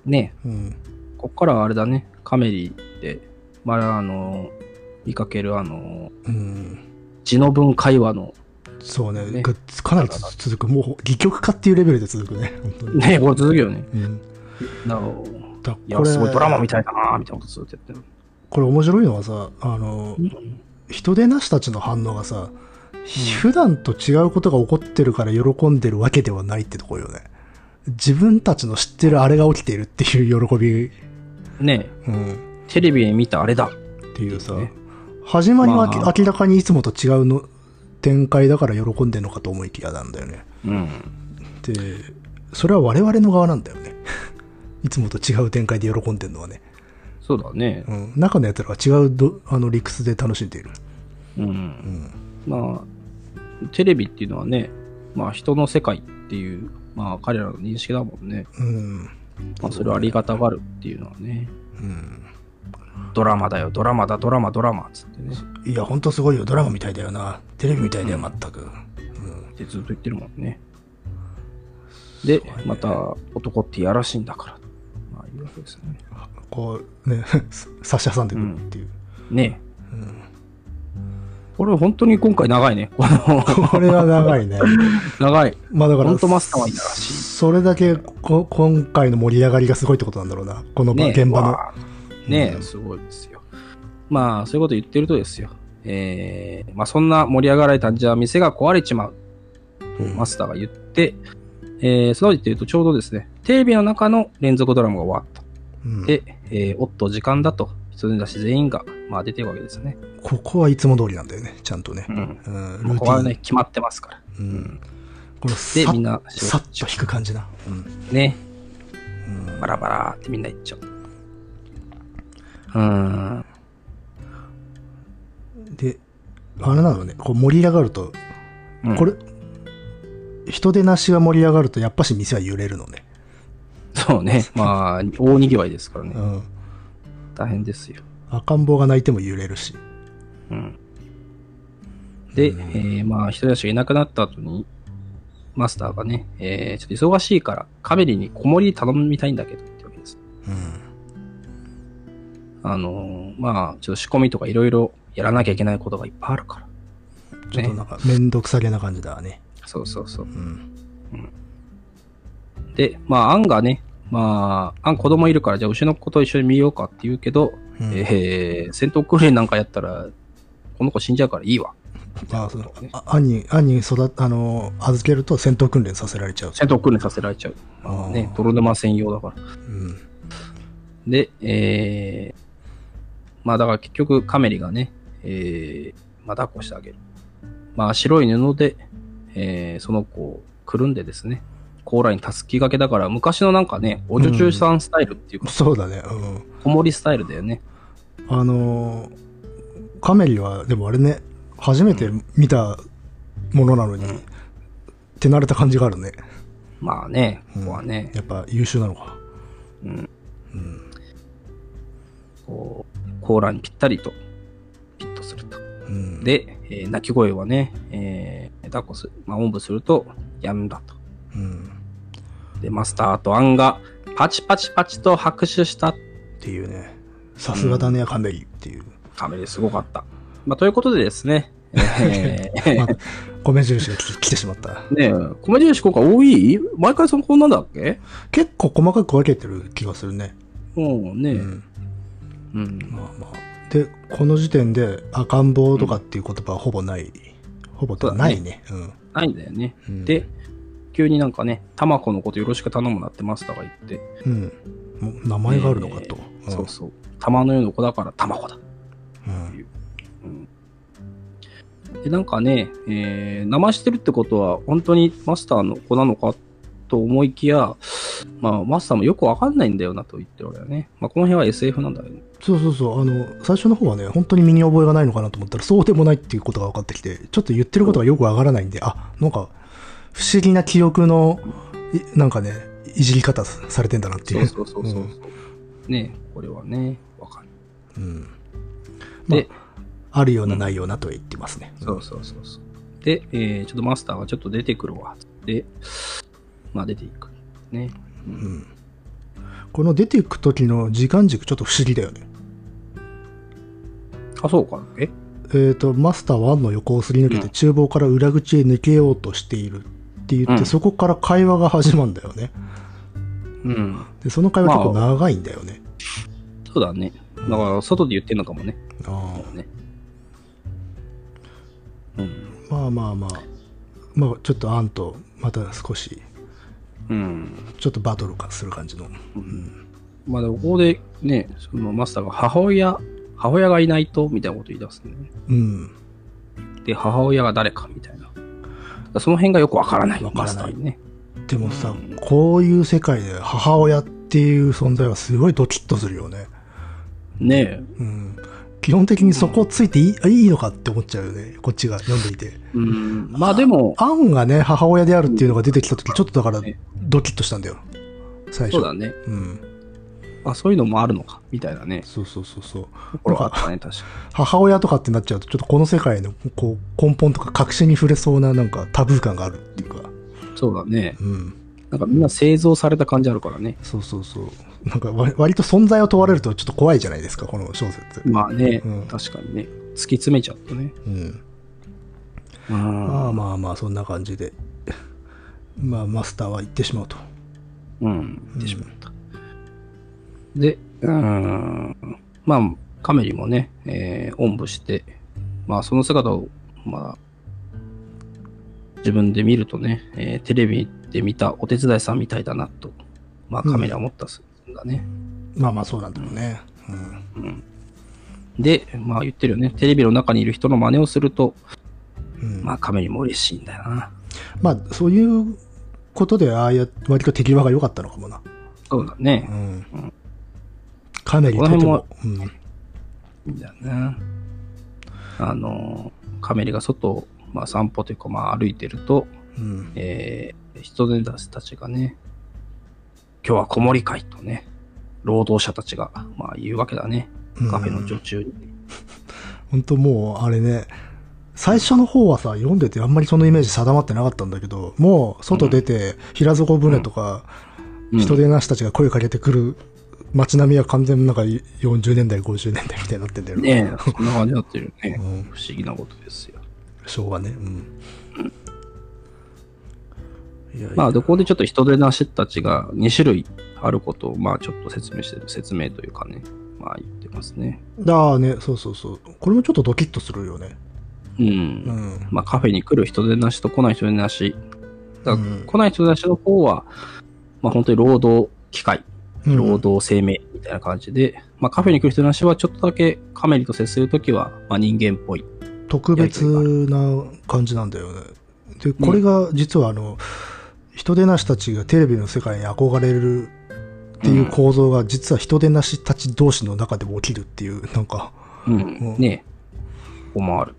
A: ね。
B: うん。
A: こっからはあれだね、カメリで、まだあの、見かけるあの、
B: うん。
A: 字の文会話の、
B: そうね。
A: ね
B: がかなりつ続く。もう、戯曲化っていうレベルで続くね。本当に。
A: ね、これ続くよね。
B: うん。
A: だから
B: だ
A: いや、
B: これ、
A: すごいドラマみたいだなみたいなことずっとやってる。
B: これ面白いのはさ、あの、人手なしたちの反応がさ、普段と違うことが起こってるから喜んでるわけではないってところよね。自分たちの知ってるあれが起きているっていう喜び、
A: ね、
B: うん、
A: テレビで見たあれだ。
B: っていうさ、
A: ね
B: 始まりは
A: まあ
B: 明らかにいつもと違うの展開だから喜んでるのかと思いきやなんだよね。
A: うん。
B: で、それは我々の側なんだよね。[laughs] いつもと違う展開で喜んでるのはね。
A: そうだね。
B: うん、中の奴らは違うどあの理屈で楽しんでいる。
A: うん。まあ、テレビっていうのはね、まあ人の世界っていう、まあ彼らの認識だもんね。
B: うん。
A: まあそれをありがたがるっていうのはね。
B: うん
A: ドラマだよ、ドラマだ、ドラマ、ドラマっつってね。
B: いや、ほんとすごいよ。ドラマみたいだよな。テレビみたいだよ、全く。
A: ってずっと言ってるもんね。で、また、男ってやらしいんだから。まあ、いうわけですよね。
B: こう、ね、[laughs] 差し挟んでくるっていう。
A: ねえ。これ本当に今回長いね。こ
B: れは長いね。[laughs]
A: 長い。
B: まあだから、
A: ほんとマスターはいいらしい
B: それだけこ、今回の盛り上がりがすごいってことなんだろうな。この現場の。
A: ねえ、すごいですよ。まあ、そういうこと言ってるとですよ。えー、まあそんな盛り上がられたんじゃ店が壊れちまう。とマスターが言って、えー、その時って言うとちょうどですね、テレビの中の連続ドラマが終わった。
B: うん
A: で、えーおっと、時間だと、人出し全員が、まあ出てるわけですね。
B: ここはいつも通りなんだよね、ちゃんとね。
A: うん。
B: うん、ーティン。
A: こはね、決まってますから。
B: うん。この
A: で、
B: さ
A: みんな、
B: さっと引く感じな。うん。
A: ね、
B: うん
A: バラバラってみんな行っちゃう。うーん。
B: で、あれなのね、こう盛り上がると、
A: うん
B: これ、人手なしが盛り上がると、やっぱし店は揺れるのね。
A: そうね。[laughs] まあ、大賑わいですからね。
B: うん。
A: 大変ですよ。
B: 赤ん坊が泣いても揺れるし。
A: うん。で、
B: うん
A: えーまあ、人たちがいなくなった後に、マスターがね、えーちょっと忙しいから、カメリに子守り頼みたいんだけどってわけです。
B: うん。
A: あのーまあ、ちょっと仕込みとかいろいろやらなきゃいけないことがいっぱいあるから。
B: ちょっとなんか、めんどくさげな感じだわね。
A: そうそうそう
B: う。ん。
A: で、まあ、アンがね、まあ、アン子供いるから、じゃあ牛の子と一緒に見ようかって言うけど、
B: うん
A: えー戦闘訓練なんかやったら、この子死んじゃうからいいわ。
B: あそうあ兄、兄育あの、預けると戦闘訓練させられちゃう。
A: 戦闘訓練させられちゃう。
B: あー
A: ね、泥沼専用だから。
B: うん。
A: で、えー、まあだから結局カメリがね、えー、まあ抱っこしてあげる。まあ白い布で、えー、その子をくるんでですね、甲羅にたすき掛けだから、昔のなんかね、お女中さんスタイルっていうか、
B: そうだね。うん。
A: 子守スタイルだよね。
B: あのーカメリは、でもあれね、初めて見たものなのに、
A: うん
B: 手慣れた感じがあるね。
A: まあね、ここはね、
B: やっぱ優秀なのか。
A: うん、
B: うん。
A: こう、甲羅にぴったりと、ピッとすると。
B: うん、
A: で、えー泣き声はね、えー、抱っこする、まあ、おんぶすると、やんだと。
B: うん。
A: で、マスターとアンが、パチパチパチと拍手した
B: っていうね、さすがだね、カメリっていう。
A: カメですごかった。まあ、ということでですね、え [laughs] ー
B: まあ、米印が来来てしまった。
A: ねえ、米印効果多い？毎回そのこんなんだっけ？
B: 結構細かく分けてる気がするね。
A: うん、ねえ、
B: うん。
A: うん。
B: まあまあ。で、この時点で赤ん坊とかっていう言葉はほぼない。ほぼとかないね。うん。
A: ないんだよね。
B: うん
A: で、急になんかね、タマコのことよろしく頼むなってマスターが言って。
B: うん。名前があるのかと。
A: えーそうそう。玉のような子だからタマコだ。
B: うん。
A: で、なんかね、えー、生してるってことは、本当にマスターの子なのかと思いきや、まあ、マスターもよくわかんないんだよなと言ってるわけだよね。まあ、この辺は SF なんだよね。
B: そうそうそう。あの、最初の方はね、本当に身に覚えがないのかなと思ったら、そうでもないっていうことが分かってきて、ちょっと言ってることがよくわからないんで、あ、なんか、不思議な記憶の、いなんかね、いじり方されてんだなっていう。
A: そうそうそうそう。ねこれはね、わかる。
B: うん。まあ
A: で、
B: あるようなないようなとは言ってますね。
A: そうそうそうそう。で、えー、ちょっとマスターがちょっと出てくるわ。で、まあ出ていく。ね。う
B: うんん。この出ていく時の時間軸ちょっと不思議だよね。
A: あ、そうか。え？
B: えっ、と、マスターは1の横をすり抜けて、
A: うん
B: 厨房から裏口へ抜けようとしているって言って、
A: うん
B: そこから会話が始まるんだよね。
A: うん。
B: で、その会話結構長いんだよね。
A: そうだね。だから、外で言ってんのかもね。
B: ああ
A: ね。うん。
B: まあまあまあ、まあちょっとアンとまた少し、
A: うん。
B: ちょっとバトル化する感じの。
A: まあでも、ここでね、そのマスターが母親、母親がいないと、みたいなこと言い出すね。
B: うん。
A: で、母親が誰か、みたいな。その辺がよくわからない。
B: わからない
A: ね。
B: でもさ、
A: うん
B: こういう世界で母親っていう存在はすごいドキッとするよね。
A: ねえ。
B: うん。基本的にそこついていい,、いいのかって思っちゃうよね。こっちが読んでいて。
A: うん。まあでも、
B: アンがね、母親であるっていうのが出てきた時、ちょっとだから
A: ね
B: ドキッとしたんだよ。最初。
A: そうだね。
B: うん。
A: あ、そういうのもあるのか、みたいなね。
B: そうそうそうそう。
A: あったね、確か
B: 母親とかってなっちゃうと、ちょっとこの世界のこう根本とか確信に触れそうななんかタブー感があるっていうか。
A: に。そうだね。
B: うん。
A: なんかみんな製造された感じあるからね。
B: そうそうそう。なんか割割と存在を問われるとちょっと怖いじゃないですか、この小説。
A: まあね、
B: うん
A: 確かにね。突き詰めちゃうとね。
B: うん。
A: うん。
B: まあまあまあ、そんな感じで。まあ、マスターは行ってしまうと。
A: うん。言ってしまった。で、うーん。まあ、カメリもね、えー、おんぶして、まあ、その姿を、まあ、自分で見るとね、えーテレビで見たお手伝いさんみたいだなと、まあ、カメラは思ったんだね。
B: まあまあそうなんだろうね。うん。
A: で、まあ言ってるよね。テレビの中にいる人の真似をすると、
B: うん、
A: まあカメにも嬉しいんだよな。
B: まあそういうことで、ああや、割と手際が良かったのかもな。
A: そうだ
B: う
A: ね。
B: ん。カメにとても、うん。
A: いいんだよね。あの、カメリが外を、まあ、散歩というか、まあ、歩いてると、
B: うん。
A: えー、人手出すたちがね、今日は子守会とね、労働者たちが、まあ、言うわけだね。カフェの女中に。[laughs]
B: 本当もう、あれね、最初の方はさ、読んでてあんまりそのイメージ定まってなかったんだけど、もう外出て、平底船とか、
A: うん
B: 人手なしたちが声かけてくる街並みは完全になんか40年代、50年代みたいになってんだよ
A: ねえ、そんな感じになってるよね。
B: うん
A: 不思議なことですよ。
B: 昭和ね。うん。いやいや
A: まあ、でここでちょっと人手なしたちが2種類あることを、まあ、ちょっと説明してる、説明というかね、まあ、言ってますね。
B: だあね、そうそうそう。これもちょっとドキッとするよね。
A: うん。
B: うん。
A: まあ、カフェに来る人手なしと来ない人手なし。だ来ない人手なしの方は、まあ、本当に労働機会、
B: うん
A: 労働生命みたいな感じで、まあ、カフェに来る人なしはちょっとだけカメリと接するときは、まあ、人間っぽい。
B: 特別な感じなんだよね。で、これが実はあの、人手なしたちがテレビの世界に憧れるっていう構造が実は人手なしたち同士の中でも起きるっていう、なんか、
A: うん。
B: うん
A: ねえ。こうもある。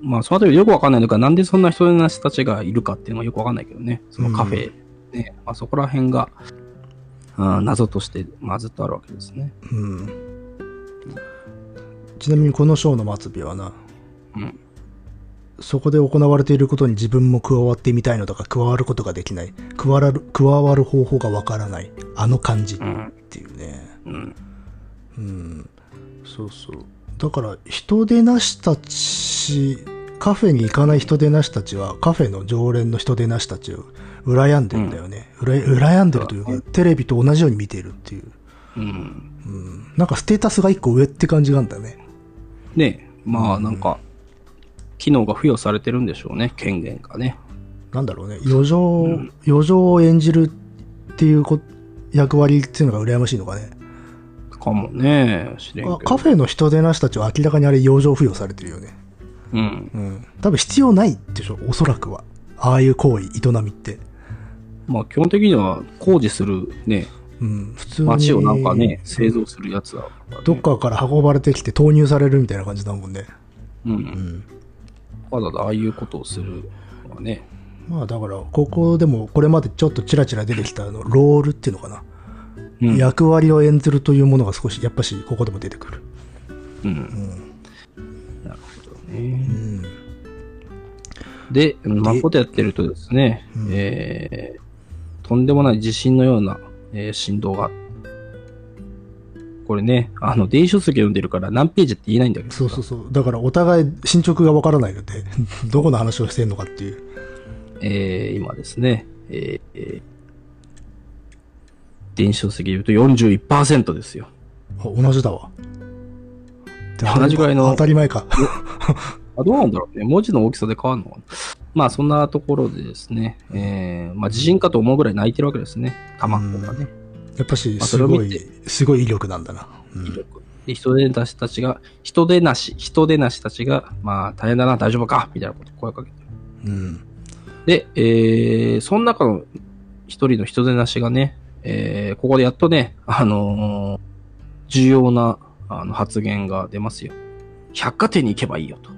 A: まあ、そのあたりよくわかんないのが、なんでそんな人手なしたちがいるかっていうのはよくわかんないけどね。そのカフェ、ね。まあ、そこら辺が、謎として、まあ、ずっとあるわけですね。
B: うん。ちなみにこのショーの末尾はな、
A: うん。
B: そこで行われていることに自分も加わってみたいのだが加わることができない。加わる、加わる方法がわからない。あの感じっ
A: うん。
B: ていうね。
A: うん。
B: うん。そうそう。だから、人手なしたち、カフェに行かない人手なしたちは、カフェの常連の人手なしたちを羨んでるんだよね。うら羨んでるというか、テレビと同じように見てるっていう。
A: うん。
B: うん。なんかステータスが一個上って感じがあるんだね。
A: ねえ。まあ、なんか、機能が付与されてるんでしょうね。権限がね。
B: なんだろうね。余剰、
A: うん
B: 余剰を演じるっていうこ役割っていうのが羨ましいのかね。
A: かもね。
B: カフェの人手なしたちは明らかにあれ余剰付与されてるよね。
A: うん。
B: うん。多分必要ないでしょ、おそらくは。ああいう行為、営みって。
A: まあ、基本的には工事するね、
B: うん。普通に。
A: 街をなんかね、製造するやつだからね、
B: どっかから運ばれてきて投入されるみたいな感じだもんね。
A: う。
B: うんん。
A: わざわざああいうことをするのはね。
B: まあだから、ここでもこれまでちょっとチラチラ出てきたあの、ロールっていうのかな。
A: うん。
B: 役割を演ずるというものが少し、やっぱしここでも出てくる。
A: うん。
B: うん。
A: なるほど
B: う
A: ね。
B: ん。
A: で、まあ、こうやってるとですね、
B: うん
A: えー、とんでもない地震のような、えー振動が。これね、あの、電子書籍読んでるから何ページって言えないんだけど。
B: そうそうそう。だからお互い進捗がわからないので、[laughs] どこの話をしてんのかっていう。
A: えー、今ですね、えーえー電子書籍で言うと41%ですよ。
B: あ同じだわ。で
A: 同じぐらいの
B: 当たり前か。
A: あ、どうなんだろうね。文字の大きさで変わるのかな。まあ、そんなところでですね、えー、まあ、地震かと思うぐらい泣いてるわけですね。卵がね。
B: やっぱし、
A: まあ
B: すごいすごい威力なんだな。うん
A: 威力で、人手なしたちが、人手なし、人手なしたちが、まあ、大変だな、大丈夫かみたいなこと声かけてる。
B: うん。
A: で、えー、その中の一人の人手なしがね、えー、ここでやっとね、あのー重要なあの発言が出ますよ。百貨店に行けばいいよと。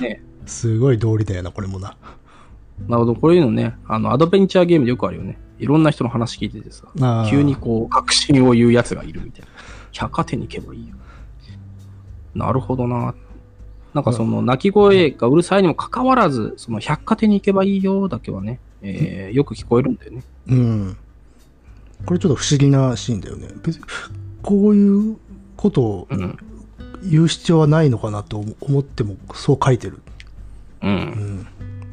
A: ね、
B: すごい道理だよな、これもな。
A: なるほど、こういうのね、あの、アドベンチャーゲームでよくあるよね。いろんな人の話聞いててさ、急にこう、確信を言うやつがいるみたいな。百貨店に行けばいいよ。なるほどな。なんかその、鳴き声がうるさいにもかかわらず、その、百貨店に行けばいいよだけはね、えー、よく聞こえるんだよね。
B: うん。これちょっと不思議なシーンだよね。別に、こういうことを
A: うん。
B: 言う必要はないのかなと思っても、そう書いてる。
A: う。
B: うんん。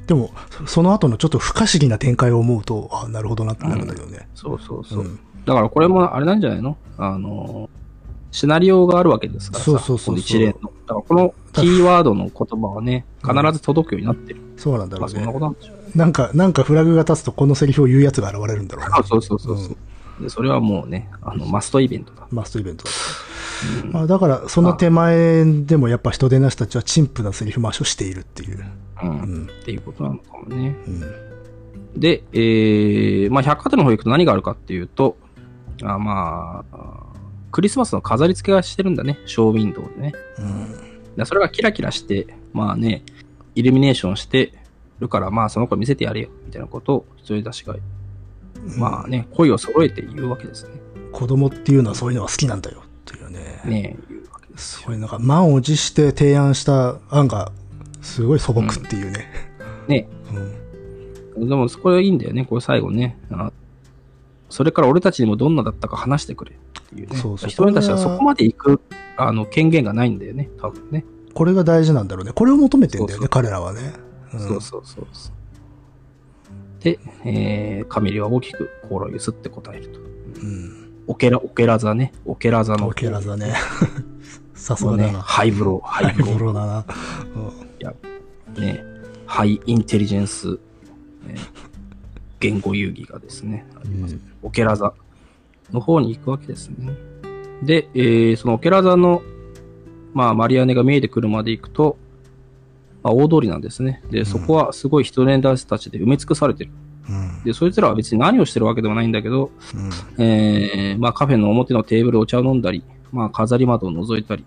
B: でも、そその後のちょっと不可思議な展開を思うと、あなるほどなってなるんだよね。
A: そうそうそう。
B: うん
A: だからこれもあれなんじゃないの？あの、シナリオがあるわけですからさ。
B: そうそうそう
A: 一連の。だからこのキーワードの言葉はね、必ず届くようになってる。
B: そうなんだろうね
A: まあそんなこ。となんでしょう。
B: なんか、なんかフラグが立つとこのセリフを言うやつが現れるんだろうね。
A: あそうそうそうそう。でそれはもうね、あの、マストイベントだ。
B: マストイベントだ。まあ、だから、その手前でもやっぱ人手なしたちは陳腐なセリフ回しをしているっていう。
A: うん。
B: うん。
A: っていうことなのかもね。
B: うん。
A: で、えー、まあ、百貨店の方行くと何があるかっていうと、あまあ、クリスマスの飾り付けがしてるんだね、ショーウィンドウでね。
B: うん。
A: でそれがキラキラして、まあね、イルミネーションしてるから、まあその子見せてやれよ、みたいなことを一人出しが、まあね、声を揃えて言うわけですね。
B: 子供っていうのはそういうのが好きなんだよね。
A: ね言うわけですよ。
B: そういうなんか満を持して提案した案がすごい素朴っていうね。
A: ね
B: うん。
A: でも、そこはいいんだよね、これ最後ね。あそれから俺たちにもどんなだったか話してくれっていうね。
B: そうそう
A: 人たちはそこまで行くあの権限がないんだよね、多分ね。
B: これが大事なんだろうね。これを求めてんだよね、
A: そうそう
B: 彼らはね。うん
A: そうそうそうそう。で、えー、カメリは大きく心をゆすって答えると。
B: うん。
A: オケラ、オケラ座ね。オケラ座の。
B: オケラ座ね。[laughs] さすがだな。
A: ハイブロー、ハイブロー。
B: ハイブローだな。
A: ね、 high intelligence、えー言語遊戯がですね、あります。オケラ座の方に行くわけですね。で、えーそのオケラ座の、まあ、マリアネが見えてくるまで行くと、まあ、大通りなんですね。で、そこはすごい人年代たちで埋め尽くされてる。
B: うん。
A: で、そいつらは別に何をしてるわけでもないんだけど、
B: うん。
A: えーまあカフェの表のテーブルお茶を飲んだり、まあ飾り窓を覗いたり。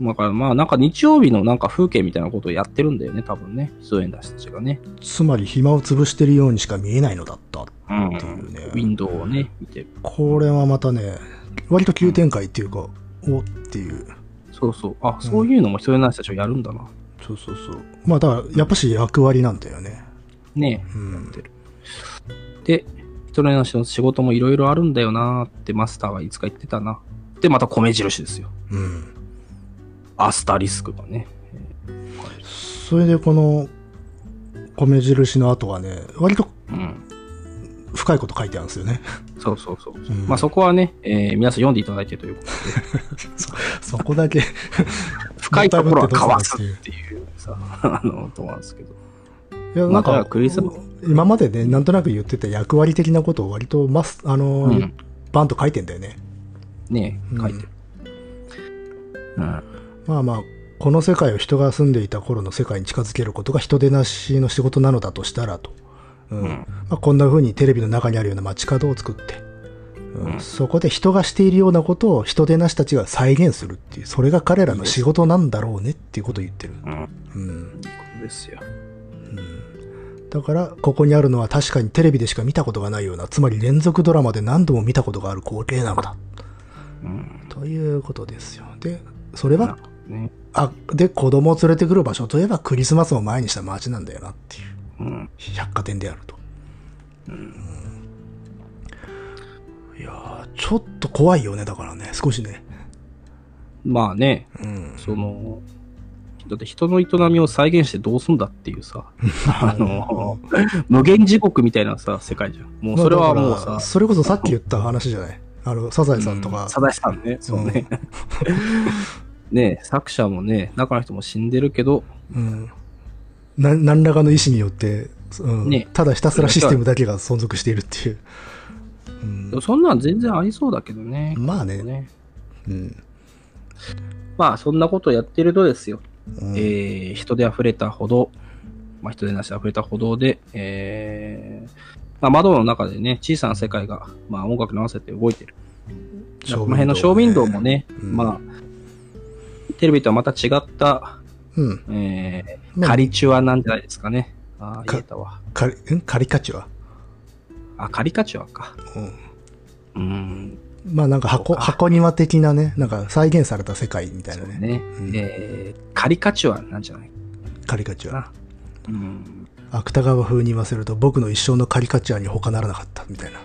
A: だからまあなんか日曜日のなんか風景みたいなことをやってるんだよね、多分ね。出演出したちがね。
B: つまり暇を潰してるようにしか見えないのだった。
A: うん。
B: っていうね
A: ウィンドウをね、見てる。
B: これはまたね、割と急展開っていうか、おっていう。
A: そうそう。あ、そういうのも人出したちはやるんだな。
B: そうそうそう。まあだから、やっぱし役割なんだよね。
A: ね
B: うん。
A: で、人出しの仕事もいろいろあるんだよなーってマスターはいつか言ってたな。で、また米印ですよ。
B: うん。
A: アスタリスクがね。
B: それでこの、米印の後はね、割と
A: うん。
B: 深いこと書いてあるんですよね。
A: そうそうそう。
B: ん
A: まあそこはね、えー皆さん読んでいただいてということで。[laughs]
B: そこだけ。
A: 深いところはかわす
B: っ
A: ていう [laughs] さ、あの、と思うんですけど。
B: いや、なんか、
A: クリス
B: 今までね、なんとなく言ってた役割的なことを割とマス、あの、
A: うん
B: バンと書いてんだよね。
A: ね
B: うん
A: 書いてる。うん。
B: まあまあ、この世界を人が住んでいた頃の世界に近づけることが人手なしの仕事なのだとしたらと。うん
A: うん
B: まあ、こんな風にテレビの中にあるような街角を作って、うん
A: うん
B: そこで人がしているようなことを人手なしたちが再現するっていう、それが彼らの仕事なんだろうねっていうことを言ってる。
A: うん。
B: うん
A: ですよ。
B: だから、ここにあるのは確かにテレビでしか見たことがないような、つまり連続ドラマで何度も見たことがある光景なのだ。
A: うん。
B: ということですよ。で、それは、
A: ね。
B: あ、で、子供を連れてくる場所といえばクリスマスを前にした街なんだよなっていう。
A: うん。
B: 百貨店であると。うんいやー、ちょっと怖いよね、だからね、少しね。
A: まあね、
B: うん。
A: その、だって人の営みを再現してどうすんだっていうさ、あの、[laughs] 無限地獄みたいなさ、世界じゃん。もうそれはもうさ
B: まあそれこそさっき言った話じゃない？あの、サザエさんとか。
A: サザエさんね、そうね。[laughs] ね作者もね、中の人も死んでるけど、
B: うん。な何らかの意思によって、うん
A: ね
B: ただひたすらシステムだけが存続しているっていう。うん
A: そんなん全然ありそうだけどね。
B: まあね
A: ね
B: うん
A: まあ、そんなことやってるとですよ。
B: うん
A: えー人で溢れた歩道、まあ、人でなしで溢れた歩道で、えーまあ、窓の中でね、小さな世界が、まあ、音楽に合わせて動いてる。この辺のショーウィンドウもね、
B: うん
A: まあ、テレビとはまた違った、
B: うん。
A: えー
B: まあ
A: カリチュアなんじゃないですかね。ああ、
B: か
A: 言えたわ。
B: カリ、ん？カリカチュア？
A: あ、カリカチュアか。
B: うん。
A: うん。
B: まあなんか箱、箱庭的なね、なんか再現された世界みたいなね。
A: ね。
B: うん
A: えーカリカチュアなんじゃない？
B: カリカチュア。
A: うん。
B: 芥川風に言わせると僕の一生のカリカチュアに他ならなかったみたいな。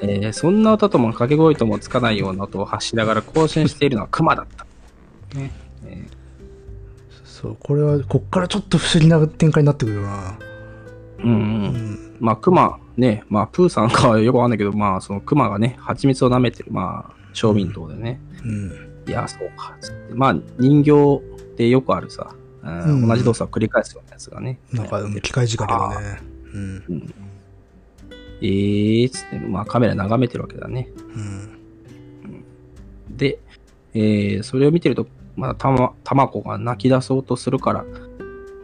A: えーそんな歌とも掛け声ともつかないような音を発しながら更新しているのはクマだった。ね。え
B: そう、これは、こっからちょっと不思議な展開になってくるよな。
A: ーうんう。
B: うんん。
A: まあ、クマ、ね、まあ、プーさんかはよくわかんないけど、まあ、そのクマがね、蜂蜜を舐めてる、まあ、ショーウィンドウでね。
B: うん。
A: いや、そうか。まあ、人形でよくあるさ、うん
B: うん
A: 同じ動作を繰り返すようなやつがね。
B: なんか、うん機械仕掛けのね。うん。
A: えーっつって、まあカメラ眺めてるわけだね。
B: うん。
A: で、えーそれを見てると、まだたま、たまこが泣き出そうとするから、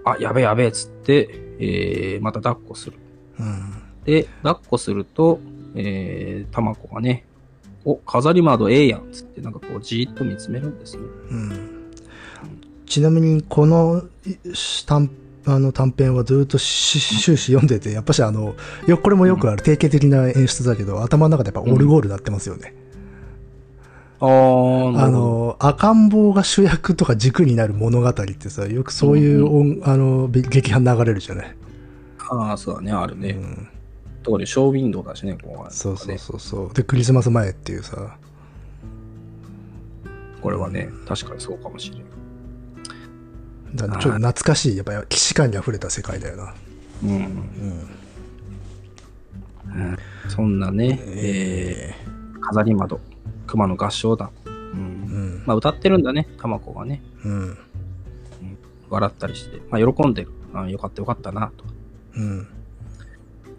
A: あ、やべえやべえっつって、えーまた抱っこする。
B: うん。
A: で、抱っこすると、えー、たまこがね、お、飾り窓ええやんっつって、なんかこう、じーっと見つめるんですね。
B: うん。ちなみに、このい短あの短編はずっとし終始読んでて、やっぱしあの、よこれもよくある定型的な演出だけど、頭の中でやっぱオルゴールなってますよね。
A: あー、
B: あ、の、赤ん坊が主役とか軸になる物語ってさ、よくそういう音、あの、べ劇伴流れるじゃない。
A: ああ、そうだね、あるね。
B: うん。
A: 特にショーウィンドウだしね、ここは、
B: そうそうそうそう。で、クリスマス前っていうさ、
A: これはね、確かにそうかもしれん。
B: だちょっと懐かしい、やっぱり既視感に溢れた世界だよな。
A: うん。
B: うん。
A: うんそんなね、えー、飾り窓、熊の合唱団。う。
B: うんん。
A: まあ、歌ってるんだね、たまこがね。
B: うん。
A: 笑ったりして。まあ、喜んでる。あよかったよかったな、と。
B: うん。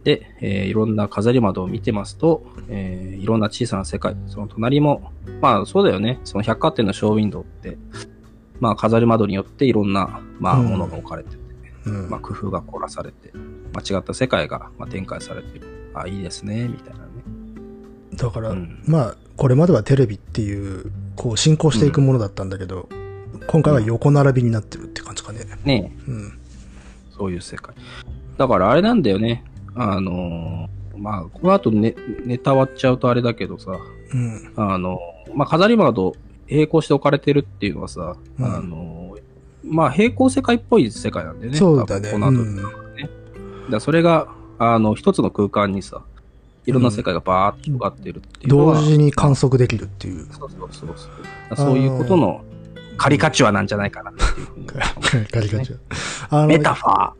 A: で、えーいろんな飾り窓を見てますと、えーいろんな小さな世界、その隣も、まあそうだよね、その百貨店のショーウィンドウって、まあ飾り窓によっていろんな、まあ
B: うん
A: ものが置かれてて、
B: うん。
A: まあ工夫が凝らされて、間違った世界がまあ展開されている。あ、いいですね、みたいなね。
B: だから、
A: うん
B: まあ、これまではテレビっていう、こう、進行していくものだったんだけど、今回は横並びになってるって感じかね。
A: ねえ
B: うん。
A: そういう世界。だからあれなんだよね。あのーまあ、この後ね、ネタ割っちゃうとあれだけどさ、
B: うん。
A: あの、まあ、飾り窓並行して置かれてるっていうのはさ、
B: うん
A: あの、まあ、平行世界っぽい世界なんだよね。
B: そうだ
A: この後、
B: うん
A: だそれが、あの、一つの空間にさ、いろんな世界がバーッと広がってるっていうのは、
B: 同時に観測できるっていう。
A: そうそうそうそう。そういうことのカリカチュアなんじゃないかなっていうふうに思う [laughs]
B: カリカチュア。あ
A: メ
B: の、
A: タファー。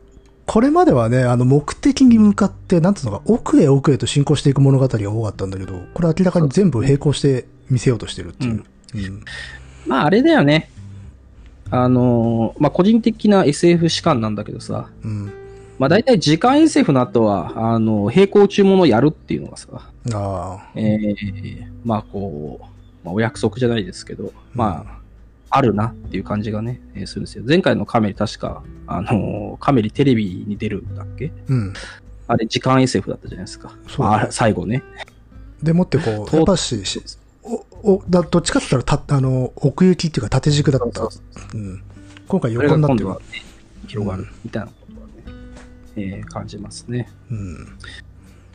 B: これまではね、あの、目的に向かって、なんつうのか、奥へ奥へと進行していく物語が多かったんだけど、これ明らかに全部並行して見せようとしてるっていう。うん。
A: まあ、あれだよね。あのーまあ、個人的な SF 士官なんだけどさ、
B: うん。
A: まあ、大体時間 SF の後は、あの、並行中ものをやるっていうのがさ、
B: ああ。
A: えー、まあ、こう、まあ、お約束じゃないですけど、まあ、あるなっていう感じがね、えーするんですよ。前回のカメリ確か、あのーカメリテレビに出るんだっけ？
B: うん。
A: あれ、時間 SF だったじゃないですか。
B: そう
A: まあ、最後ね。
B: でもってこう、
A: と
B: やっぱし、しお、お、だどっちかって言ったら、た、あの、奥行きっていうか縦軸だった。
A: そうそう
B: うん。今回横になって
A: は、ね、広がるみたいなえー感じますね。
B: うん。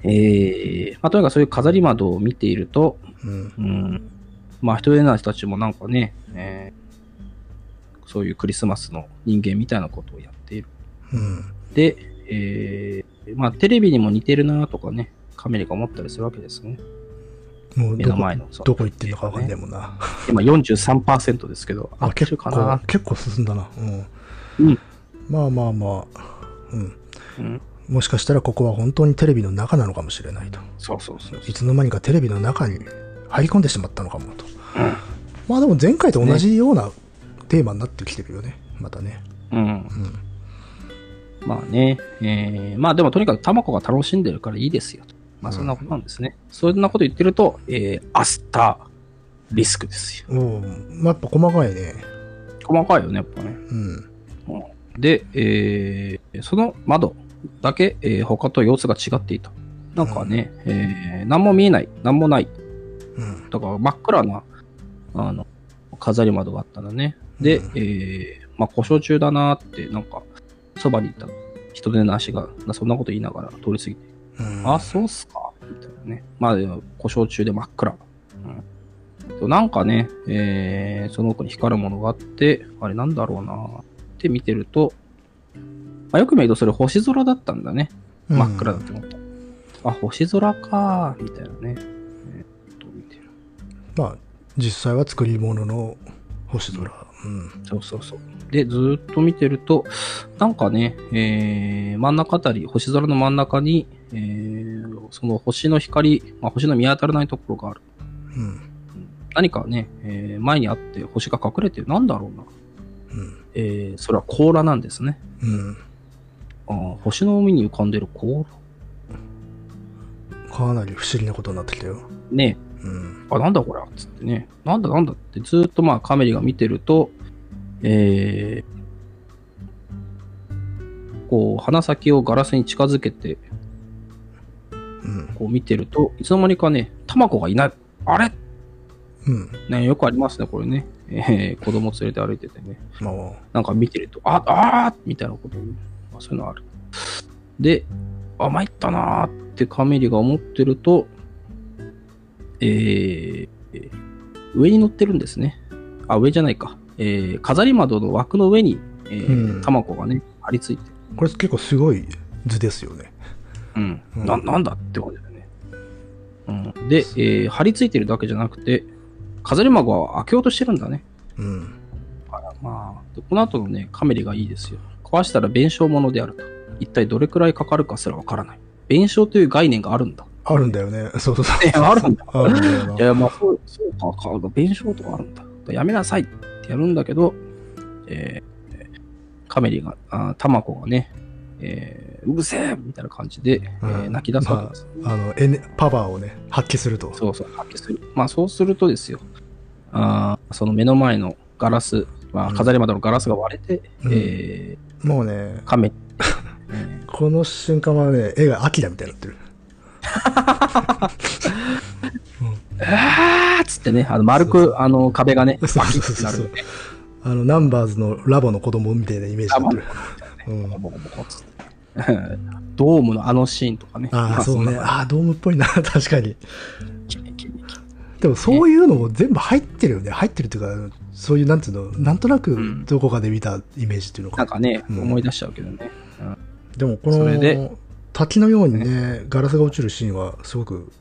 A: えー、まあ、とにかくそういう飾り窓を見ていると、
B: うん。
A: うん、まあ、人手な人たちもなんかね、えーそういうクリスマスの人間みたいなことをやっている。
B: うん。
A: で、えー、まあ、テレビにも似てるなとかね、カメラが思ったりするわけですね。目
B: もうどこ、
A: の前のさ
B: どこ行ってんのかわかんねえもんな。
A: 今43%ですけど、合って
B: 結
A: るかな
B: 構、結構進んだな。うん。
A: うん。
B: まあまあまあ、うん。
A: うん。
B: もしかしたらここは本当にテレビの中なのかもしれないと。
A: そうそうそう
B: いつの間にかテレビの中に入り込んでしまったのかもと。
A: うん
B: まあでも前回と同じようなテーマになってきてるよね。またね。
A: うん。
B: うん。
A: まあね、えー、まあでもとにかくタマコが楽しんでるからいいですよ。まあそんなことなんですね。そんなこと言ってると、えー、アスターリスクですよ。
B: おうまあやっぱ細かいね。
A: 細かいよね、やっぱね。
B: うん。
A: で、えー、その窓だけ、えー他と様子が違っていた。なんかね、えー、何も見えない、何もない。
B: うん。
A: だから真っ暗な、あの、飾り窓があったんだね。で、
B: うん
A: えー、まあ故障中だなーって、なんか、そばにいた人手の足が、そんなこと言いながら通り過ぎて、
B: うん、
A: あ、そうっすかみたいなね。まあ、故障中で真っ暗。うん、なんかね、えー、その奥に光るものがあって、あれなんだろうなって見てると、まあ、よく見るとそれ星空だったんだね。真っ暗だって思った。あ、星空かーみたいなね。えーっと見てる
B: まあ、実際は作り物の星空。うん。
A: そうそうそう。で、ずーっと見てると、なんかね、えー、真ん中あたり、星空の真ん中に、えー、その星の光、まあ、星の見当たらないところがある。
B: うん。
A: 何かね、えー前にあって星が隠れてる。なんだろうな。
B: うん。
A: えー、それは甲羅なんですね。
B: うん。
A: あー星の海に浮かんでる甲羅。
B: かなり不思議なことになってきたよ。
A: ね、
B: うん。
A: あ、なんだこれつってね。なんだなんだってずーっとまあカメリが見てると、えー、こう、鼻先をガラスに近づけて、
B: うん。
A: こう見てると、いつの間にかね、タマコがいない。あれ？
B: うん。
A: ね、よくありますね、これね。えー、子供連れて歩いててね。
B: まあ、
A: なんか見てると、あ、あーみたいなことあ、そういうのある。で、あ、参ったなーってカメリが思ってると、えー、上に乗ってるんですね。あ、上じゃないか。えー、飾り窓の枠の上に、えー
B: うん
A: タマコがね、張り付いて。
B: これ結構すごい図ですよね。
A: うん。
B: うん
A: な、なんだって感じだよね。うん。で、えー、張り付いてるだけじゃなくて、飾り窓は開けようとしてるんだね。
B: うん。
A: まあ、でこの後のね、カメリがいいですよ。壊したら弁償物であると。一体どれくらいかかるかすらわからない。弁償という概念があるんだ。
B: あるんだよね。そうそうそう。
A: ねあるんだ。
B: あるんだよな。
A: いや、まあ、そう、そうか、か、弁償とかあるんだ。やめなさいってやるんだけど、えーカメリが、あタマコがね、えーうるせえみたいな感じで、えー
B: うん
A: 泣き出すわけです。
B: あの、エネパワーをね、発揮すると。
A: そうそう、発揮する。まあ、そうするとですよ、あーその目の前のガラス、まあ、飾り窓のガラスが割れて、
B: うん
A: え
B: もうね
A: ー、カメ、え [laughs]
B: この瞬間はね、絵がアキラみたいになってる。
A: ーあーっつってね、あの丸く、あの、壁がね、バ
B: そう
A: キ
B: そうそうそう
A: ッてなるんで、
B: あの、ナンバーズのラボの子供みたいなイメージになってる。
A: ドームのあのシーンとかね。
B: ああ、そうね。
A: あ
B: ああ、ドームっぽいな。確かに。でもそういうのも全部入ってるよね。入ってるっていうか、そういう、なんていうの、なんとなく
A: ん
B: どこかで見たイメージっていうのか。
A: なんかね、
B: うん
A: 思い出しちゃうけどね。うん
B: でもこの、滝のようにね、ガラスが落ちるシーンはすごく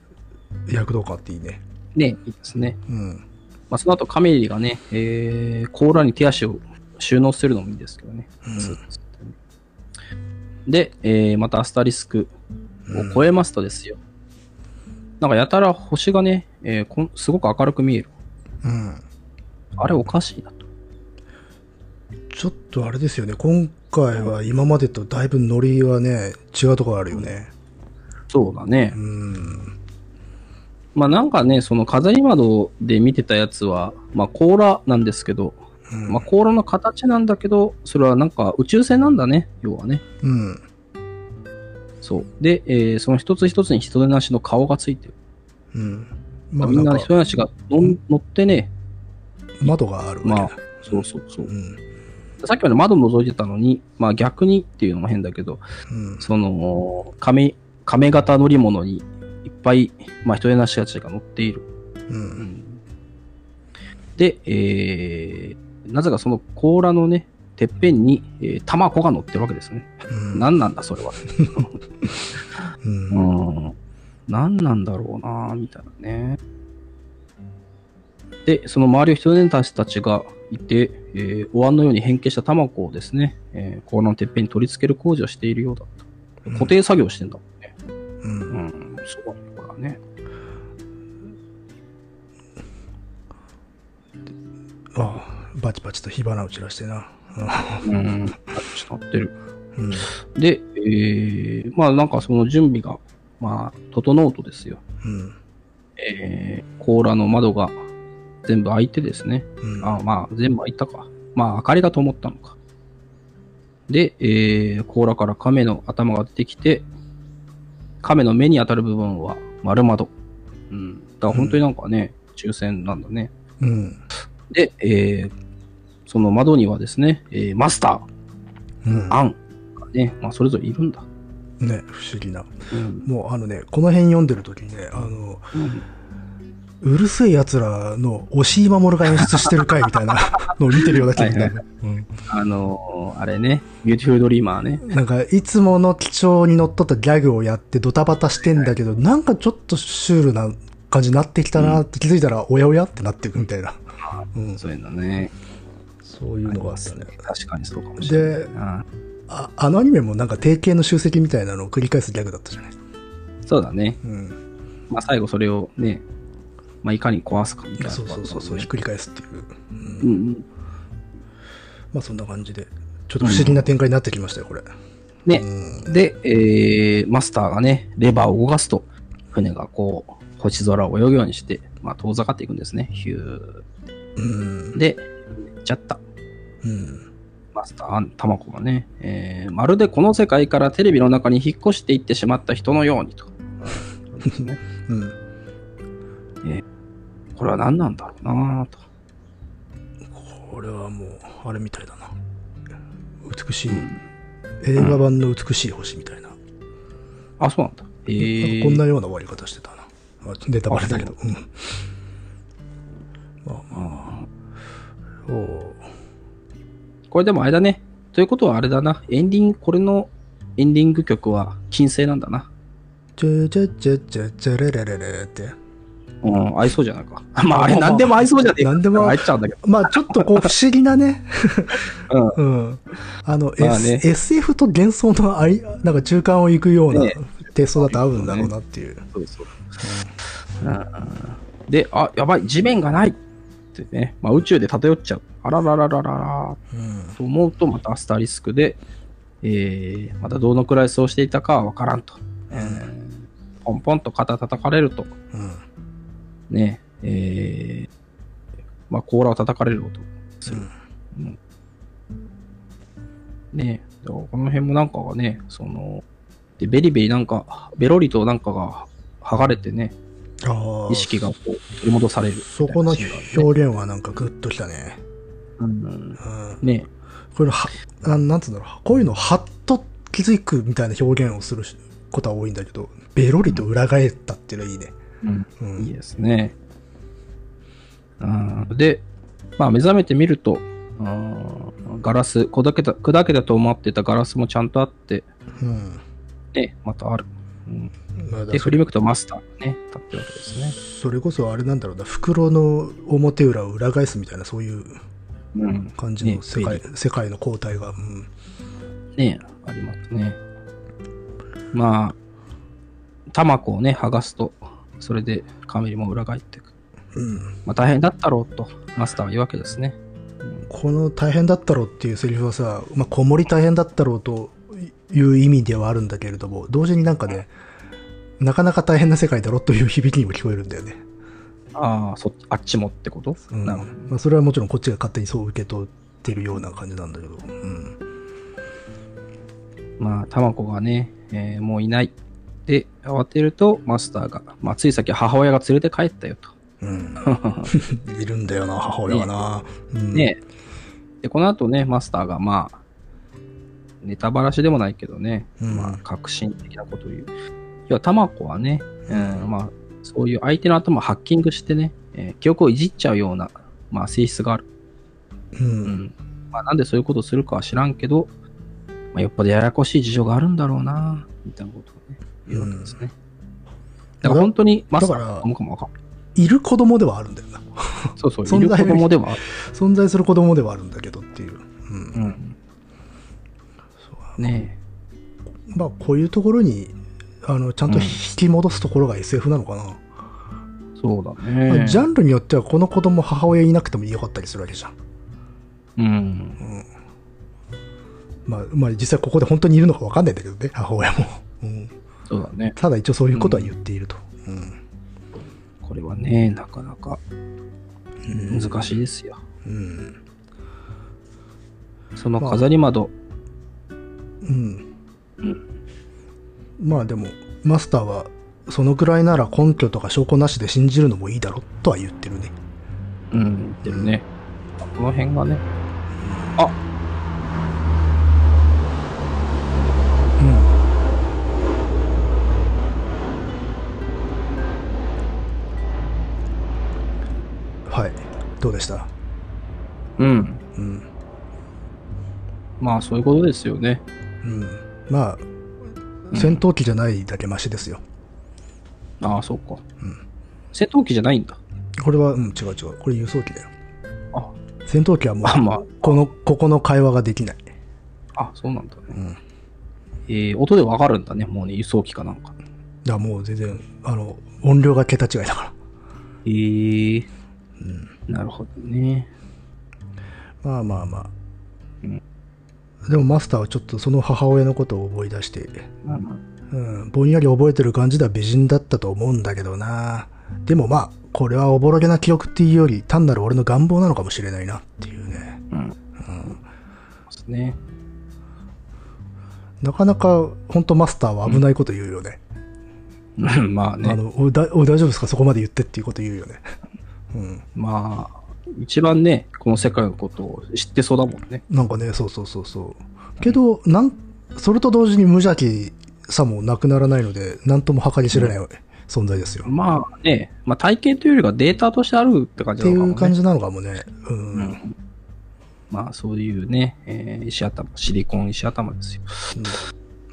B: 躍動感あっていいね。
A: ね、いいですね。
B: うん。
A: まあ、その後カメリがね、えー、甲羅に手足を収納するのもいいですけどね。
B: うん
A: で、えー、またアスタリスクを超えますとですよ。なんかやたら星がね、えーこんすごく明るく見える。
B: うん。
A: あれおかしいなと。
B: ちょっとあれですよね。今回は今までとだいぶノリはね、違うところあるよね。
A: そうだね
B: う。ん。
A: まあなんかね、その飾り窓で見てたやつは、まあ甲羅なんですけど、
B: うん
A: まあ甲羅の形なんだけど、それはなんか宇宙船なんだね、要はね。
B: うん。
A: そう。で、えーその一つ一つに人手なしの顔がついてる。
B: うん。
A: まあ、みんな
B: か
A: 人手なしが乗ん乗ってね、
B: 窓があるわけだ
A: まあ、そうそうそう
B: う。ん。
A: さっきまで窓覗いてたのに、まあ逆にっていうのも変だけど、
B: うん。
A: その、亀、亀型乗り物にいっぱい、まあ人手なしたちが乗っている。
B: う。
A: うんんで、えー、なぜかその甲羅のね、てっぺんに、えー、タマコが乗ってるわけですね。
B: うん。
A: 何なんだ、それは。[laughs]
B: うん。
A: うん。何なんだろうなみたいなね。で、その周りを人手たちたちがいて、えーお椀のように変形したタマコをですね、えー、甲羅のてっぺんに取り付ける工事をしているようだと。固定作業してんだもんね。
B: うん
A: うん、すごいね、これはね。
B: ああ、バチバチと火花を散らしてな。
A: うん、ちょっとなってる。
B: うん。
A: で、えー、まあなんかその準備が、まあ、整うとですよ。
B: うん。
A: えー、甲羅の窓が全部開いてですね。
B: うん。
A: あまあ、全部開いたか。まあ、明かりが灯ったのか。で、えー、甲羅から亀の頭が出てきて、亀の目に当たる部分は丸窓。うん。だから本当になんかね、抽選なんだね。
B: うん。
A: で、えー、その窓にはですね、えー、マスタ
B: うん
A: ー、アンがね、まあ、それぞれいるんだ。
B: ね、不思議な。
A: うん。
B: もうあのね、この辺読んでる時にね、あの、
A: うん
B: うる星やつらの押井守が演出してる回みたいな [laughs] のを見てるような気がする。うん
A: あのーあれね、ビューティフルドリーマーね。
B: なんか、いつもの基調にのっとったギャグをやってドタバタしてんだけど、なんかちょっとシュールな感じになってきたなって気づいたら、おやおやってなっていくみたいな。うん、
A: そういうのね。
B: そういうのがあったね。
A: 確かにそうかもしれない。
B: で
A: うん
B: ああのアニメもなんか定型の集積みたいなのを繰り返すギャグだったじゃない。
A: そうだね。
B: うん。
A: まあ、最後それをね、まあ、いかに壊すかみたいな。
B: そうそうそうそう、ひっくり返すっていう。うん
A: うんうん。
B: まあそんな感じで、ちょっと不思議な展開になってきましたよ、これ。
A: ね。
B: うん。
A: で、えー、マスターがね、レバーを動かすと、船がこう、星空を泳ぐようにして、まあ、遠ざかっていくんですね。ヒュ
B: うん
A: ー。。で、行っちゃった。
B: うん。
A: マスター、タマコがね、えーまるでこの世界からテレビの中に引っ越していってしまった人のようにと。ね
B: うん。
A: これは何なんだろうなと。
B: これはもう、あれみたいだな。美しい、映画版の美しい星みたいな。
A: あ、そうなんだ。えー、
B: こんなような終わり方してたな。あネタバレだけど。うん。まあまあ。おう
A: これでもあれだね。ということはあれだな。エンディング、これのエンディング曲は金星なんだな。
B: チャチャチャチャチャレレレレって。
A: うん、合いそうじゃないか。まあ、あれ何でも合いそうじゃねえか。
B: 何でも
A: 合っちゃうんだけど。
B: まあちょっとこう不思議なね。
A: うん。
B: うん。あの、
A: まあね
B: S SF と幻想のあい、なんか中間を行くようなテイストだと合うんだろうなっていう。
A: そうそう。うんで、あ、やばい、地面がないってね、まあ、宇宙で漂っちゃう。あらららららら
B: うん。
A: と思うと、またアスタリスクで、えー、またどのくらいそうしていたかはわからんと。えーポンポンと肩叩かれると、
B: うん。
A: ね、えー、まあ、甲羅を叩かれる音する。うんねこの辺もなんかがね、その、で、ベリベリなんか、ベロリとなんかが剥がれてね。意識がこう取り戻される
B: そこの表現はなんかグッときたね。
A: うん
B: うん。
A: ね
B: これは、あなんつうんだろう。こういうのはっと気づくみたいな表現をすることは多いんだけど、ベロリと裏返ったっていうのはいいね。
A: うん
B: うん。
A: いいですね。うんで、まあ、目覚めてみると、うんガラス砕けた、砕けたと思ってたガラスもちゃんとあって、
B: うん。
A: ね、またある。うん、
B: ま
A: で、振り向くとマスターがね、立ってるわけですね。
B: それこそあれなんだろうな、袋の表裏を裏返すみたいなそういう
A: うん。
B: 感じ
A: ね
B: の世界,、
A: フェ
B: 世界の交代が。うん。
A: ね、ありますね。まあ、タマコをね、剥がすと、それでカメリも裏返っていく。
B: うん。
A: まあ、大変だったろうと、マスターは言うわけですね。
B: この大変だったろうっていうセリフはさ、まあ、子守大変だったろうという意味ではあるんだけれども、同時になんかね、なかなか大変な世界だろという響きにも聞こえるんだよね。
A: ああ、そあっちもってこと、
B: うん。
A: なるほど。
B: まあ、それはもちろんこっちが勝手にそう受け取ってるような感じなんだけど。うん。
A: まあ、タマコがね、えーもういない。で、慌てると、マスターが、まあ、つい先母親が連れて帰ったよと。
B: うん。[laughs] いるんだよな、母親がな。うん、
A: ねで、この後ね、マスターが、まあ、ネタばらしでもないけどね、
B: うん
A: まあ、革新的なことを言う。要は、タマコはね、うん、まあ、そういう相手の頭をハッキングしてね、えー記憶をいじっちゃうような、まあ、性質がある。
B: う。
A: うんん。まあ、なんでそういうことをするかは知らんけど、まあ、よっぽどややこしい事情があるんだろうな、みたいなことをね、言うわけですね。だから本当にマスター
B: だから
A: が思うかもわかい。
B: いる子供ではあるんだよな。
A: そうそう、[laughs]
B: 存在
A: いる子供ではある。
B: 存在する子供ではあるんだけどっていう。うん。
A: うん。ね
B: まあ、こういうところに、あの、ちゃんと引き戻すところが SF なのかな？
A: え、そうだ
B: ま
A: ね。
B: あジャンルによってはこの子供母親いなくてもよかったりするわけじゃん。
A: うん。
B: まあ、まあ実際ここで本当にいるのかわかんないんだけどね、母親も。うん、
A: そうだね。
B: ただ一応そういうことは言っていると。うん。
A: これはね、なかなか
B: うん
A: 難しいですよ。
B: うん。
A: その飾り窓、
B: うん。まあでも、マスターは、そのくらいなら根拠とか証拠なしで信じるのもいいだろとは言ってるね。
A: うん、言ってるね。この辺がね、あ
B: うん。はい。どうでした？
A: うん。
B: うん。
A: まあそういうことですよね。
B: うん。まあ、戦闘機じゃないだけマシですよ。
A: ああ、そうか。
B: うん
A: 戦闘機じゃないんだ。
B: これは、うん、違う違う。これ輸送機だよ。
A: あ、
B: 戦闘機はもう、
A: あまあ、
B: この、ここの会話ができない。
A: あ、そうなんだね。
B: うん。
A: えー、音でわかるんだね。もうね、輸送機かなんか。
B: だからもう全然、あの、音量が桁違いだから。
A: えー、
B: うん。
A: なるほどね。
B: まあまあまあ。
A: うん
B: でもマスターはちょっとその母親のことを思い出して、
A: うん
B: うん、ぼんやり覚えてる感じでは美人だったと思うんだけどな。でもまあ、これはおぼろげな記憶っていうより、単なる俺の願望なのかもしれないなっていうね。
A: うん。ですね。
B: なかなか、本当マスターは危ないこと言うよね。
A: うん [laughs] まあね。
B: あの、おいだおい大丈夫ですか？そこまで言ってっていうこと言うよね。うん。
A: まあ、一番ね、この世界のことを知ってそうだもんね。
B: なんかね、そうそうそうそう。けど、なん、それと同時に無邪気さもなくならないので、なんとも計り知れない存在ですよ。
A: まあね、まあ体験というよりかデータとしてあるって感
B: ってい
A: じなのかもね。
B: う感じなのかもね。うん。うん
A: うん。まあそういうね、えー石頭、シリコン石頭ですよ。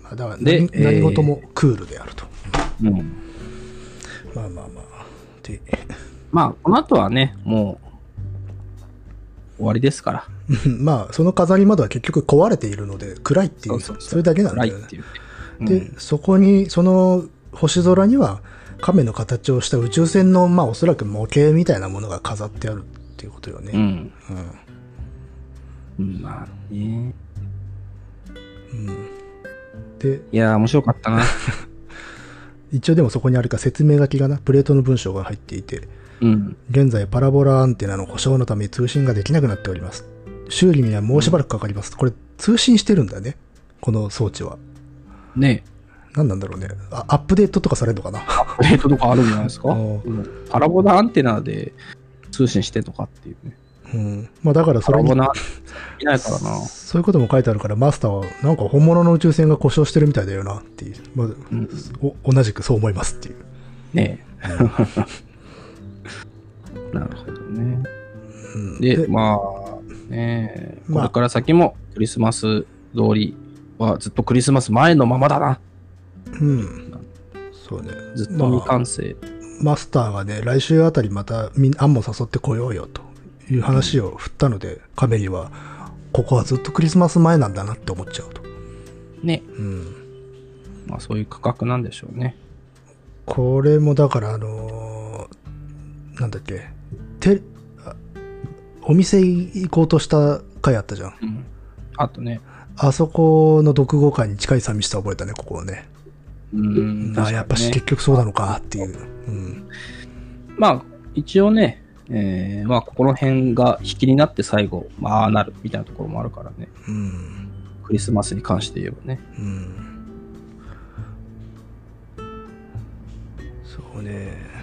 B: まあ、だから
A: で
B: 何、
A: えー
B: 何事もクールであると。
A: うん。
B: まあまあまあ。で、
A: まあこの後はね、もう、終わりですから。
B: まあ、その飾り窓は結局壊れているので、暗いっていう、
A: そ
B: れだけなんだよね
A: うね。
B: で、そこに、その星空には、亀の形をした宇宙船の、まあ、おそらく模型みたいなものが飾ってあるっていうことよね。
A: うん。
B: うん
A: うん。まあね。
B: で、
A: いやー、面白かったな。[laughs]
B: 一応でもそこにあるか説明書きがな、プレートの文章が入っていて、
A: うん。
B: 現在パラボラアンテナの故障のため通信ができなくなっております。修理にはもうしばらくかかります。これ通信してるんだね。この装置は。
A: ね
B: 何なんだろうね。あアップデートとかされるのかな？
A: プレートとかあるんじゃないですか？
B: お [laughs]
A: うんパラボナアンテナで通信してとかっていうね。
B: うん。まあだからそれに
A: いないからな。
B: そういうことも書いてあるから、マスターはなんか本物の宇宙船が故障してるみたいだよなっていう。まあ、
A: ん
B: お同じくそう思いますっていう。
A: ねえ。なるほどね。
B: うん
A: で、まあ、ねこれから先もクリスマス通りはずっとクリスマス前のままだな。
B: うん。そうね。
A: ずっと未完成。
B: マスターがね、来週あたりまたみんアンも誘ってこようよという話を振ったので、カメリは、ここはずっとクリスマス前なんだなって思っちゃうと。
A: ね。
B: うん。
A: まあそういう価格なんでしょうね。
B: これもだからあのーなんだっけ、て、あお店行こうとした回あったじゃん。
A: うん。あとね。
B: あそこの読後会に近い寂しさを覚えたね、ここはね。
A: うん。
B: あやっぱし結局そうなのかっていう。うん。
A: まあ、一応ね、えー、まあ、ここの辺が引きになって最後、まあなるみたいなところもあるからね。
B: うん。
A: クリスマスに関して言えばね。
B: うん。そうね。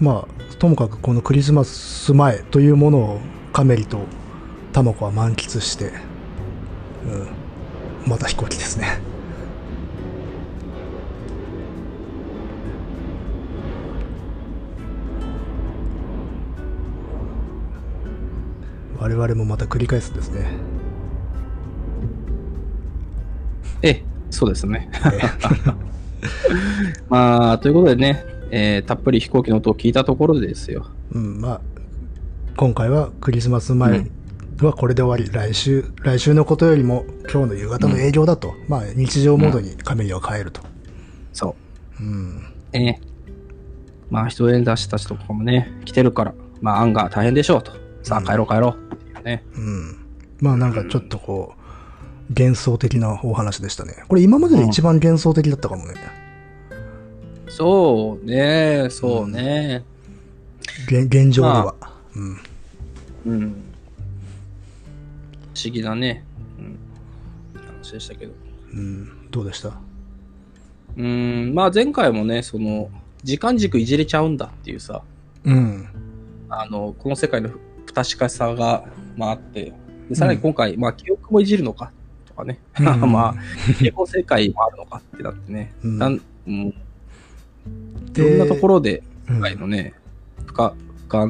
B: まあ、ともかくこのクリスマス前というものをカメリとタマコは満喫して、うん。また飛行機ですね。我々もまた繰り返すんですね。
A: ええ、そうですね。[laughs] まあ、ということでね、えーたっぷり飛行機の音を聞いたところでですよ。
B: うん、まあ、今回はクリスマス前はこれで終わり、来週、来週のことよりも今日の夕方の営業だと、まあ日常モードにカメリを変えると。
A: そう。
B: うん。
A: ええまあ、人演出したちとかもね、来てるから、まあ、案が大変でしょうと。さあ、帰ろう帰ろうっていうね。
B: うん。まあなんかちょっとこう、幻想的なお話でしたね。これ今までで一番幻想的だったかもね。
A: そうね、そうね。
B: 現現状では。うん。
A: うん。不思議なね、うん、話でしたけど。
B: うん。どうでした？
A: うん、まあ前回もね、その、時間軸いじれちゃうんだっていうさ、
B: うん。
A: あの、この世界の不不確かさが、まああって、でさらに今回、まあ記憶もいじるのかとかね、
B: うん [laughs]
A: まあ、平行世界もあるのかってなってね、
B: うん
A: なんうん、い
B: で
A: ろんなところで、
B: うん
A: 今回のね、不可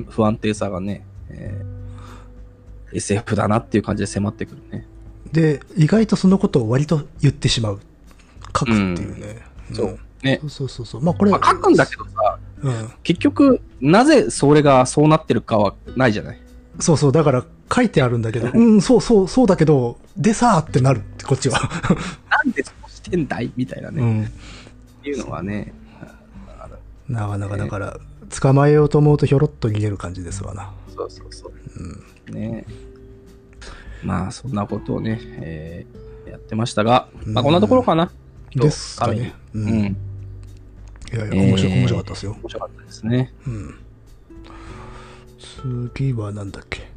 A: 不安定さがね、えー SF だなっていう感じで迫ってくるね。
B: で、意外とそのことを割と言ってしまう。書くっていうね。
A: そうんね
B: そうそうそうそう。まあこれ、
A: まあ、書くんだけどさ、
B: うん。
A: 結局、なぜそれがそうなってるかはないじゃない？
B: そうそう。だから書いてあるんだけど、うん、そうそう、そうだけど、でさーってなるって、こっちは。
A: なんでそうしてんだい？みたいなね、っ
B: うん。
A: ていうのはね、
B: なかなかだから、捕まえようと思うとひょろっと逃げる感じですわな。
A: そうそうそう。
B: うん。
A: ねまあ、そんなことをね、えーやってましたが、
B: うん
A: まあ、こんなところかな。
B: ですかね。う。
A: うんん。
B: いやいや、面白い、
A: えー
B: 面白かったですよ。
A: 面白かったですね。
B: うん。次はなんだっけ？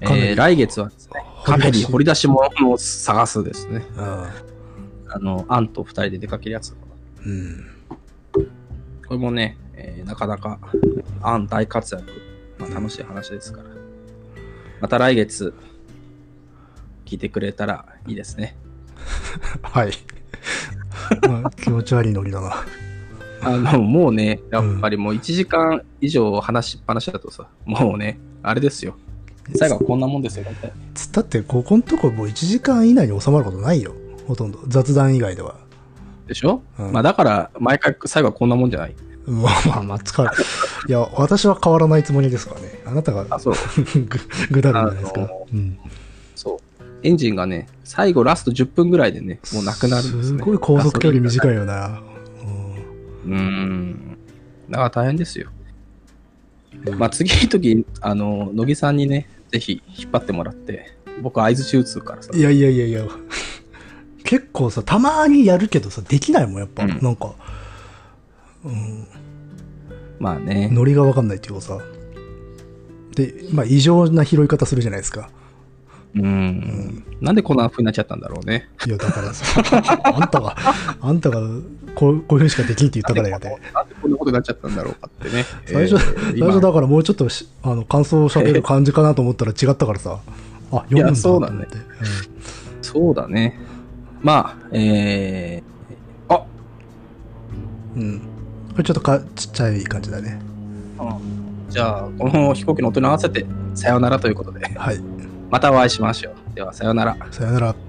A: えー、来月はですね、カメリ掘り出し物を探すですね。
B: あ
A: の、アンと二人で出かけるやつ。
B: うん。
A: これもね、えーなかなか、アン大活躍。まあ、楽しい話ですから。また来月、聞いてくれたらいいですね。[laughs]
B: はい。まあ、気持ち悪いノリだな。
A: あの、もうね、やっぱりもう1時間以上話しっぱなしだとさ、もうね、あれですよ。最後はこんなもんですよ、大体。
B: つったって、ここのとこもう1時間以内に収まることないよ。ほとんど。雑談以外では。
A: でしょ、
B: うん
A: まあだから、毎回最後はこんなもんじゃない。
B: まあまあまあ、使う。いや、私は変わらないつもりですからね。あなたが
A: あ、そう。[laughs]
B: ぐ、ぐだるんじゃないですか。うん。
A: そう。エンジンがね、最後ラスト10分ぐらいでね、もうなくなるんですね。
B: すごい高速距離短
A: い。
B: いよな。
A: うーん。だから大変ですよ。まあ次の時、あの、乃木さんにね、ぜひ引っ張ってもらって、僕合図中打つからさ
B: うん。い。やいやいやいや。結構さ、たまにやるけどさ、できないもん、やっぱ。
A: うん
B: なんか、うん、
A: まあね。
B: ノリがわかんないっていうかさ。で、まあ、異常な拾い方するじゃないですか。
A: うーん。なんでこんな風になっちゃったんだろうね。
B: いや、だからさ、[laughs] あんたが、あんたがこう、こういうふうにしかできんって言ったからやで。
A: なんでこんなことになっちゃったんだろうかってね。
B: 最初、
A: えー今
B: 最初だからもうちょっとしあの感想を喋る感じかなと思ったら違ったからさ、あ、読むんだと思って。
A: そうだねそうだね。まあ、えー、あ、
B: うん。うん。これちょっとかちっちゃい感じだね。
A: じゃあ、この飛行機の音に合わせて、さよならということで、
B: はい。
A: またお会いしましょう。では、さよなら。
B: さよなら。